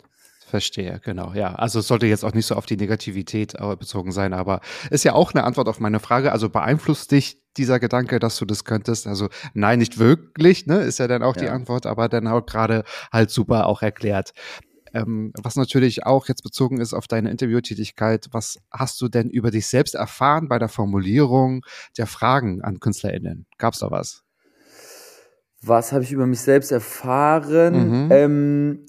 Verstehe, genau, ja. Also es sollte jetzt auch nicht so auf die Negativität äh, bezogen sein, aber ist ja auch eine Antwort auf meine Frage. Also beeinflusst dich dieser Gedanke, dass du das könntest? Also nein, nicht wirklich, ne? Ist ja dann auch die Ja. Antwort, aber dann auch gerade halt super auch erklärt. Ähm, was natürlich auch jetzt bezogen ist auf deine Interviewtätigkeit, was hast du denn über dich selbst erfahren bei der Formulierung der Fragen an KünstlerInnen? Gab's da was? Was habe ich über mich selbst erfahren? Mhm. Ähm,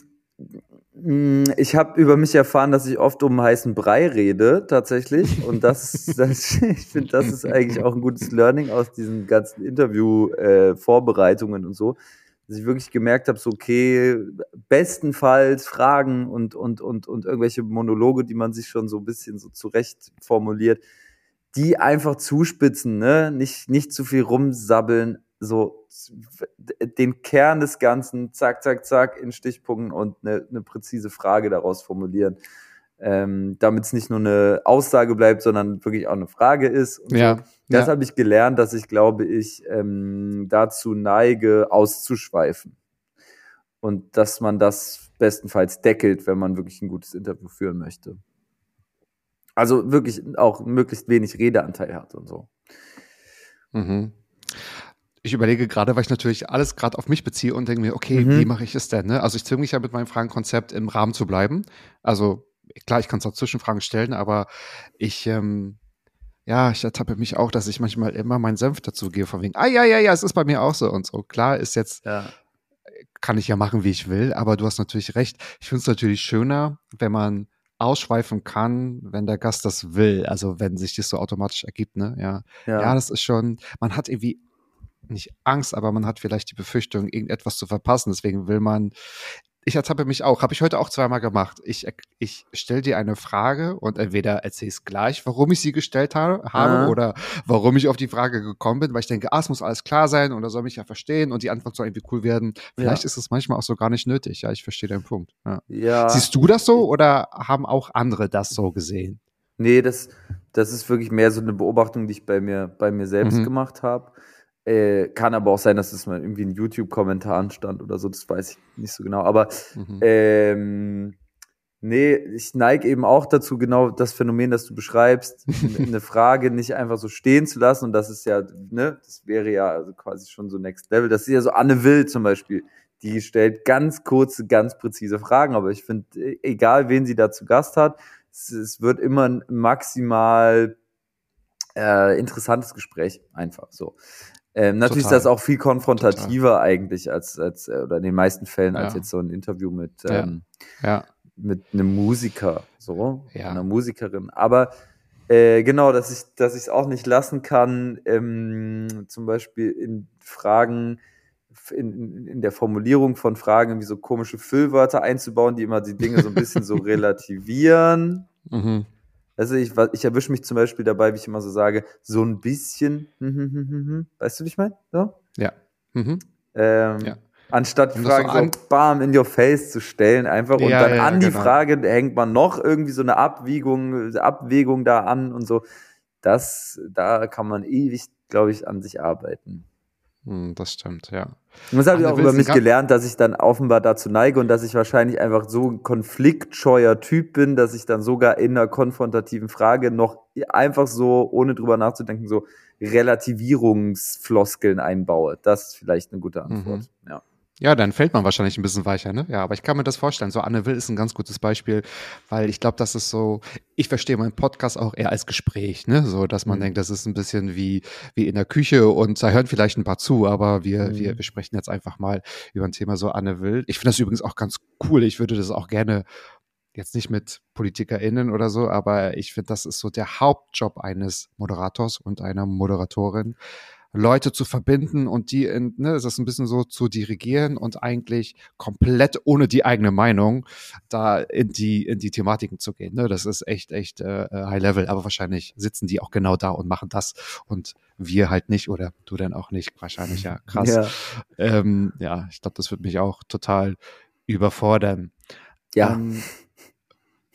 ich habe über mich erfahren, dass ich oft um heißen Brei rede, tatsächlich. Und das, das ich finde, das ist eigentlich auch ein gutes Learning aus diesen ganzen Interview-Vorbereitungen und so. Dass ich wirklich gemerkt habe, so, okay, bestenfalls Fragen und, und, und, und irgendwelche Monologe, die man sich schon so ein bisschen so zurecht formuliert, die einfach zuspitzen, ne? Nicht, nicht zu viel rumsabbeln, so den Kern des Ganzen, zack, zack, zack, in Stichpunkten und eine, eine präzise Frage daraus formulieren. Ähm, Damit es nicht nur eine Aussage bleibt, sondern wirklich auch eine Frage ist. Ja, so. Das ja. habe ich gelernt, dass ich glaube ich ähm, dazu neige, auszuschweifen. Und dass man das bestenfalls deckelt, wenn man wirklich ein gutes Interview führen möchte. Also wirklich auch möglichst wenig Redeanteil hat und so. Mhm. Ich überlege gerade, weil ich natürlich alles gerade auf mich beziehe und denke mir, okay, Mhm. wie mache ich es denn? Ne? Also ich zwinge mich ja mit meinem Fragenkonzept im Rahmen zu bleiben. Also klar, ich kann zwar Zwischenfragen stellen, aber ich, ähm, ja, ich ertappe mich auch, dass ich manchmal immer meinen Senf dazu gehe, von wegen, ah ja, ja, ja, es ist bei mir auch so und so. Klar ist jetzt, Ja. kann ich ja machen, wie ich will, aber du hast natürlich recht. Ich finde es natürlich schöner, wenn man ausschweifen kann, wenn der Gast das will. Also wenn sich das so automatisch ergibt, ne? Ja. Ja, das ist schon, man hat irgendwie nicht Angst, aber man hat vielleicht die Befürchtung, irgendetwas zu verpassen. Deswegen will man, ich ertappe mich auch, habe ich heute auch zweimal gemacht. Ich, ich stelle dir eine Frage und entweder erzählst gleich, warum ich sie gestellt habe, habe Aha. oder warum ich auf die Frage gekommen bin, weil ich denke, ah, es muss alles klar sein und er soll mich ja verstehen und die Antwort soll irgendwie cool werden. Vielleicht Ja. ist es manchmal auch so gar nicht nötig. Ja, ich verstehe deinen Punkt. Ja. ja. Siehst du das so oder haben auch andere das so gesehen? Nee, das, das ist wirklich mehr so eine Beobachtung, die ich bei mir, bei mir selbst Mhm. gemacht habe. Äh, kann aber auch sein, dass es mal irgendwie in YouTube-Kommentaren stand oder so, das weiß ich nicht so genau. Aber Mhm. ähm, nee, ich neige eben auch dazu, genau das Phänomen, das du beschreibst, eine Frage nicht einfach so stehen zu lassen. Und das ist ja, ne, das wäre ja also quasi schon so Next Level. Das ist ja so Anne Will zum Beispiel. die stellt ganz kurze, ganz präzise Fragen, aber ich finde, egal wen sie da zu Gast hat, es, es wird immer ein maximal äh, interessantes Gespräch, einfach so. Ähm, natürlich Total. ist das auch viel konfrontativer eigentlich als, als äh, oder in den meisten Fällen als Ja. jetzt so ein Interview mit, ähm, Ja. mit einem Musiker, so, einer Musikerin. Aber äh, genau, dass ich, dass ich es auch nicht lassen kann, ähm, zum Beispiel in Fragen, in, in, in der Formulierung von Fragen irgendwie so komische Füllwörter einzubauen, die immer die Dinge so ein bisschen so relativieren. Mhm. Also ich, ich erwische mich zum Beispiel dabei, wie ich immer so sage, so ein bisschen, hm, hm, hm, hm, hm. weißt du, wie ich meine? So? Ja. Mhm. Ähm, Ja. Anstatt die Um Frage so so bam in your face zu stellen, einfach und Ja, dann ja, an die genau. Frage hängt man noch irgendwie so eine Abwägung, Abwägung da an und so. Das, da kann man ewig, glaube ich, an sich arbeiten. Hm, Das stimmt, ja. Und das habe ich auch über mich gelernt, dass ich dann offenbar dazu neige und dass ich wahrscheinlich einfach so ein konfliktscheuer Typ bin, dass ich dann sogar in einer konfrontativen Frage noch einfach so, ohne drüber nachzudenken, so Relativierungsfloskeln einbaue. Das ist vielleicht eine gute Antwort. Ja. Ja, dann fällt man wahrscheinlich ein bisschen weicher, ne? Ja, aber ich kann mir das vorstellen. So Anne Will ist ein ganz gutes Beispiel, weil ich glaube, das ist so, ich verstehe meinen Podcast auch eher als Gespräch, ne? So, dass man Mhm. denkt, das ist ein bisschen wie, wie in der Küche und da hören vielleicht ein paar zu, aber wir, Mhm. wir, wir sprechen jetzt einfach mal über ein Thema so Anne Will. Ich finde das übrigens auch ganz cool. Ich würde das auch gerne jetzt nicht mit PolitikerInnen oder so, aber ich finde, das ist so der Hauptjob eines Moderators und einer Moderatorin, Leute zu verbinden und die in, ne, das ist ein bisschen so zu dirigieren und eigentlich komplett ohne die eigene Meinung da in die, in die Thematiken zu gehen. Ne? Das ist echt, echt äh, äh, High Level, aber wahrscheinlich sitzen die auch genau da und machen das und wir halt nicht oder du dann auch nicht. Wahrscheinlich ja krass. Ja. Ähm, ja, ich glaube, das wird mich auch total überfordern. ja. Ähm,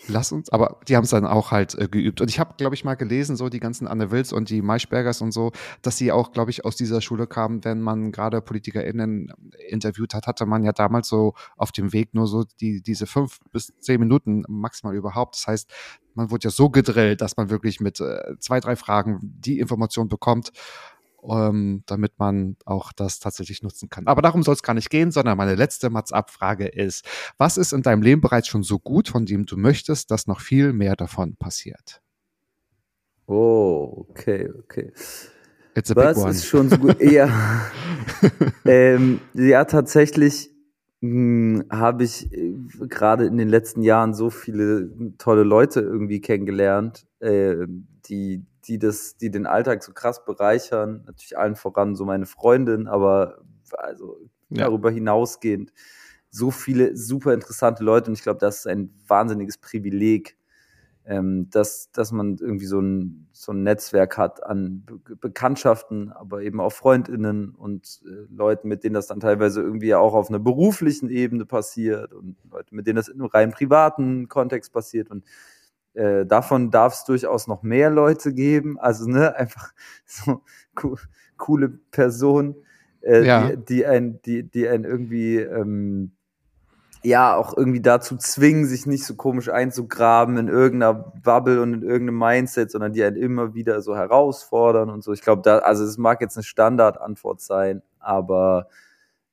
lass uns, aber die haben es dann auch halt äh, geübt. Und ich habe, glaube ich, mal gelesen, so die ganzen Anne Wills und die Maischbergers und so, dass sie auch, glaube ich, aus dieser Schule kamen, wenn man gerade PolitikerInnen interviewt hat, hatte man ja damals so auf dem Weg nur so die, diese fünf bis zehn Minuten maximal überhaupt. Das heißt, man wurde ja so gedrillt, dass man wirklich mit äh, zwei, drei Fragen die Information bekommt, ähm, damit man auch das tatsächlich nutzen kann. Aber darum soll es gar nicht gehen, sondern meine letzte Mats-Ab-Frage ist, was ist in deinem Leben bereits schon so gut, von dem du möchtest, dass noch viel mehr davon passiert? Oh, okay, okay. It's a Was big one. ist schon so gut? ja. ähm, ja, tatsächlich habe ich äh, gerade in den letzten Jahren so viele tolle Leute irgendwie kennengelernt, äh, die, die das, die den Alltag so krass bereichern. Natürlich allen voran so meine Freundin, aber also Ja. darüber hinausgehend so viele super interessante Leute und ich glaube, das ist ein wahnsinniges Privileg, ähm, dass, dass man irgendwie so ein, so ein Netzwerk hat an Be Bekanntschaften, aber eben auch FreundInnen und äh, Leuten, mit denen das dann teilweise irgendwie auch auf einer beruflichen Ebene passiert und Leute, mit denen das in einem rein privaten Kontext passiert und äh, davon darf es durchaus noch mehr Leute geben. Also, ne, einfach so co coole Personen, äh, Ja. die, die ein, die, die einen irgendwie ähm, ja auch irgendwie dazu zwingen, sich nicht so komisch einzugraben in irgendeiner Bubble und in irgendeinem Mindset, sondern die einen immer wieder so herausfordern und so. Ich glaube, da, also es mag jetzt eine Standardantwort sein, aber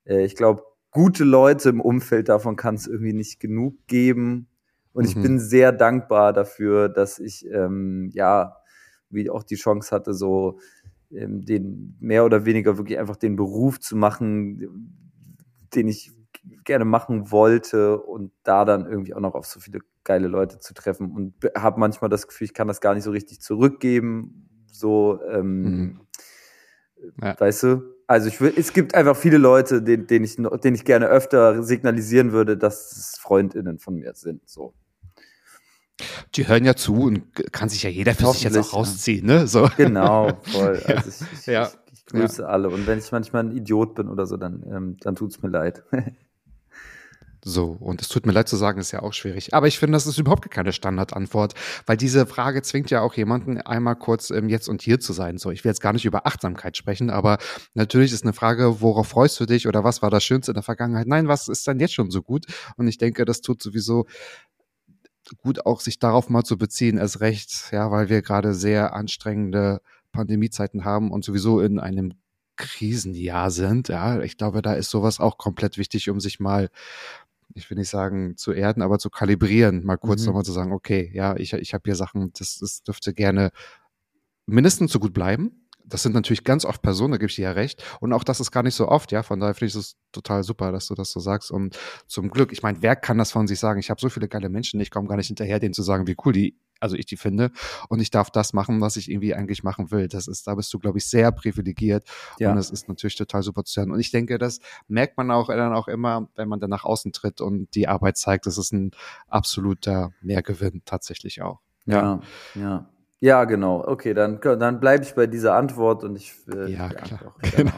äh, ich glaube, gute Leute im Umfeld davon kann es irgendwie nicht genug geben. Und ich Mhm. bin sehr dankbar dafür, dass ich ähm, ja wie auch die Chance hatte, so ähm, den mehr oder weniger wirklich einfach den Beruf zu machen, den ich gerne machen wollte und da dann irgendwie auch noch auf so viele geile Leute zu treffen und habe manchmal das Gefühl, ich kann das gar nicht so richtig zurückgeben. So, ähm, Mhm. Ja. weißt du? Also ich will, es gibt einfach viele Leute, denen, denen ich, denen ich gerne öfter signalisieren würde, dass es FreundInnen von mir sind. So. Die hören ja zu und kann sich ja jeder für sich jetzt auch ja. rausziehen, ne? So. Genau, voll. Ja. Also ich, ich, Ja. Grüße alle. Und wenn ich manchmal ein Idiot bin oder so, dann, ähm, dann tut's mir leid. So, und es tut mir leid zu sagen, ist ja auch schwierig. Aber ich finde, das ist überhaupt keine Standardantwort, weil diese Frage zwingt ja auch jemanden, einmal kurz im Jetzt und Hier zu sein. So, ich will jetzt gar nicht über Achtsamkeit sprechen, aber natürlich ist eine Frage, worauf freust du dich oder was war das Schönste in der Vergangenheit? Nein, was ist denn jetzt schon so gut? Und ich denke, das tut sowieso gut auch, sich darauf mal zu beziehen, erst recht, ja, weil wir gerade sehr anstrengende Pandemiezeiten haben und sowieso in einem Krisenjahr sind. Ja, ich glaube, da ist sowas auch komplett wichtig, um sich mal ich will nicht sagen zu erden, aber zu kalibrieren, mal kurz Mhm. nochmal zu sagen, okay, ja, ich, ich habe hier Sachen, das, das dürfte gerne mindestens so gut bleiben. Das sind natürlich ganz oft Personen, da gebe ich dir ja recht. Und auch das ist gar nicht so oft, ja. Von daher finde ich es total super, dass du das so sagst. Und zum Glück, ich meine, wer kann das von sich sagen? Ich habe so viele geile Menschen, ich komme gar nicht hinterher, denen zu sagen, wie cool die, also ich die finde. Und ich darf das machen, was ich irgendwie eigentlich machen will. Das ist, da bist du, glaube ich, sehr privilegiert. Ja. Und das ist natürlich total super zu hören. Und ich denke, das merkt man auch dann auch immer, wenn man dann nach außen tritt und die Arbeit zeigt. Das ist ein absoluter Mehrgewinn tatsächlich auch. Ja, ja. Ja, genau. Okay, dann, dann bleibe ich bei dieser Antwort und ich äh, Ja, klar. auch, genau.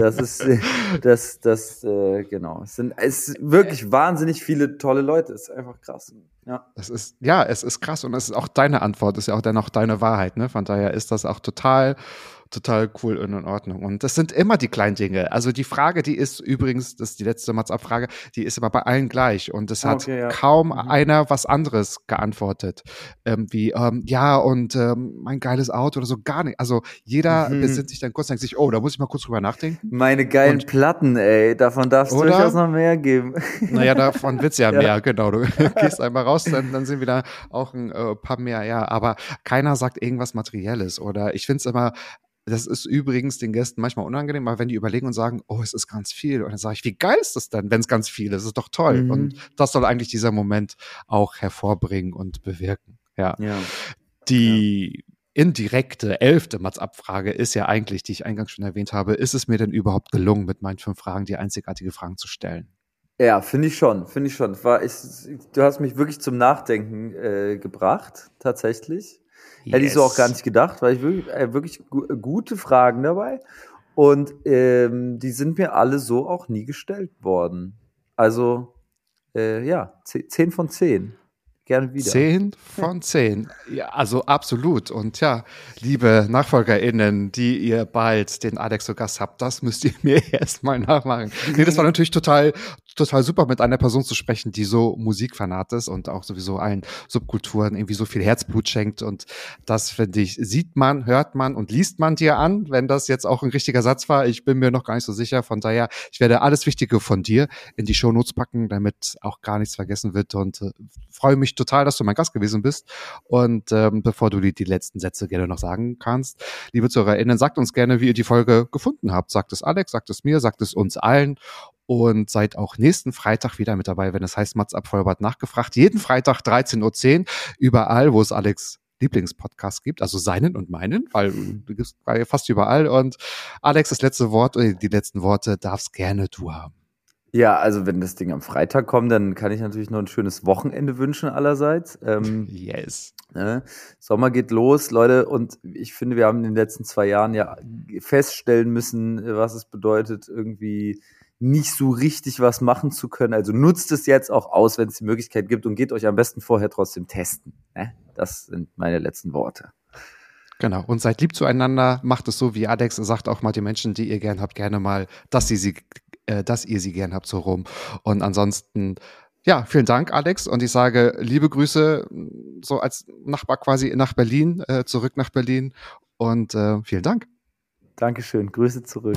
Das ist äh, das, das, äh, genau. Es sind es sind wirklich wahnsinnig viele tolle Leute. Es ist einfach krass. Ja. Das ist, ja, es ist krass und es ist auch deine Antwort, ist ja auch dann deine Wahrheit, ne? Von daher ist das auch total, total cool und in Ordnung. Und das sind immer die kleinen Dinge. Also die Frage, die ist übrigens, das ist die letzte Mats-Abfrage, die ist immer bei allen gleich. Und es hat Okay, ja. kaum Mhm. einer was anderes geantwortet. Ähm, wie, ähm, ja, und ähm, mein geiles Auto oder so, gar nicht. Also jeder Mhm. besinnt sich dann kurz und denkt sich, oh, da muss ich mal kurz drüber nachdenken. Meine geilen Und- Platten, ey. Davon darfst du durchaus noch mehr geben. Naja, davon wird's ja, Ja. mehr, genau. Du gehst einmal raus, dann, dann sind wieder auch ein äh, paar mehr, ja. Aber keiner sagt irgendwas Materielles. Oder ich find's immer, das ist übrigens den Gästen manchmal unangenehm, weil wenn die überlegen und sagen, oh, es ist ganz viel, und dann sage ich, wie geil ist das denn, wenn es ganz viel ist? Das ist doch toll. Mhm. Und das soll eigentlich dieser Moment auch hervorbringen und bewirken. Ja. Ja. Die indirekte elfte Mats-Abfrage ist ja eigentlich, die ich eingangs schon erwähnt habe, ist es mir denn überhaupt gelungen, mit meinen fünf Fragen die einzigartige Fragen zu stellen? Ja, finde ich schon, finde ich schon. War ich, du hast mich wirklich zum Nachdenken äh, gebracht, tatsächlich. Hätte ich so auch gar nicht gedacht, weil ich wirklich, äh, wirklich gu gute Fragen dabei. Und ähm, die sind mir alle so auch nie gestellt worden. Also, äh, ja, ze- 10 von 10. Gerne wieder. Zehn von zehn. Ja, also absolut. Und ja, liebe NachfolgerInnen, die ihr bald den Alex zu Gast habt, das müsst ihr mir erstmal nachmachen. Nee, das war natürlich total, total super, mit einer Person zu sprechen, die so Musikfanat ist und auch sowieso allen Subkulturen irgendwie so viel Herzblut schenkt. Und das, finde ich, sieht man, hört man und liest man dir an, wenn das jetzt auch ein richtiger Satz war. Ich bin mir noch gar nicht so sicher. Von daher, ich werde alles Wichtige von dir in die Shownotes packen, damit auch gar nichts vergessen wird und äh, freue mich total, dass du mein Gast gewesen bist. Und ähm, bevor du die, die letzten Sätze gerne noch sagen kannst, liebe ZuhörerInnen, sagt uns gerne, wie ihr die Folge gefunden habt. Sagt es Alex, sagt es mir, sagt es uns allen. Und seid auch nächsten Freitag wieder mit dabei, wenn es heißt Mats ab Vollbart nachgefragt. Jeden Freitag 13.10 Uhr, überall, wo es Alex Lieblingspodcast gibt, also seinen und meinen, weil du gibst fast überall. Und Alex, das letzte Wort, äh, die letzten Worte darfst gerne du haben. Ja, also wenn das Ding am Freitag kommt, dann kann ich natürlich noch ein schönes Wochenende wünschen allerseits. Ähm, Yes. Ne? Sommer geht los, Leute, und ich finde, wir haben in den letzten zwei Jahren ja feststellen müssen, was es bedeutet, irgendwie nicht so richtig was machen zu können. Also nutzt es jetzt auch aus, wenn es die Möglichkeit gibt und geht euch am besten vorher trotzdem testen. Ne? Das sind meine letzten Worte. Genau. Und seid lieb zueinander. Macht es so, wie Alex sagt auch mal die Menschen, die ihr gern habt, gerne mal, dass sie sie, äh, dass ihr sie gern habt, so rum. Und ansonsten, ja, vielen Dank, Alex. Und ich sage liebe Grüße, so als Nachbar quasi nach Berlin, äh, zurück nach Berlin. Und äh, vielen Dank. Dankeschön. Grüße zurück.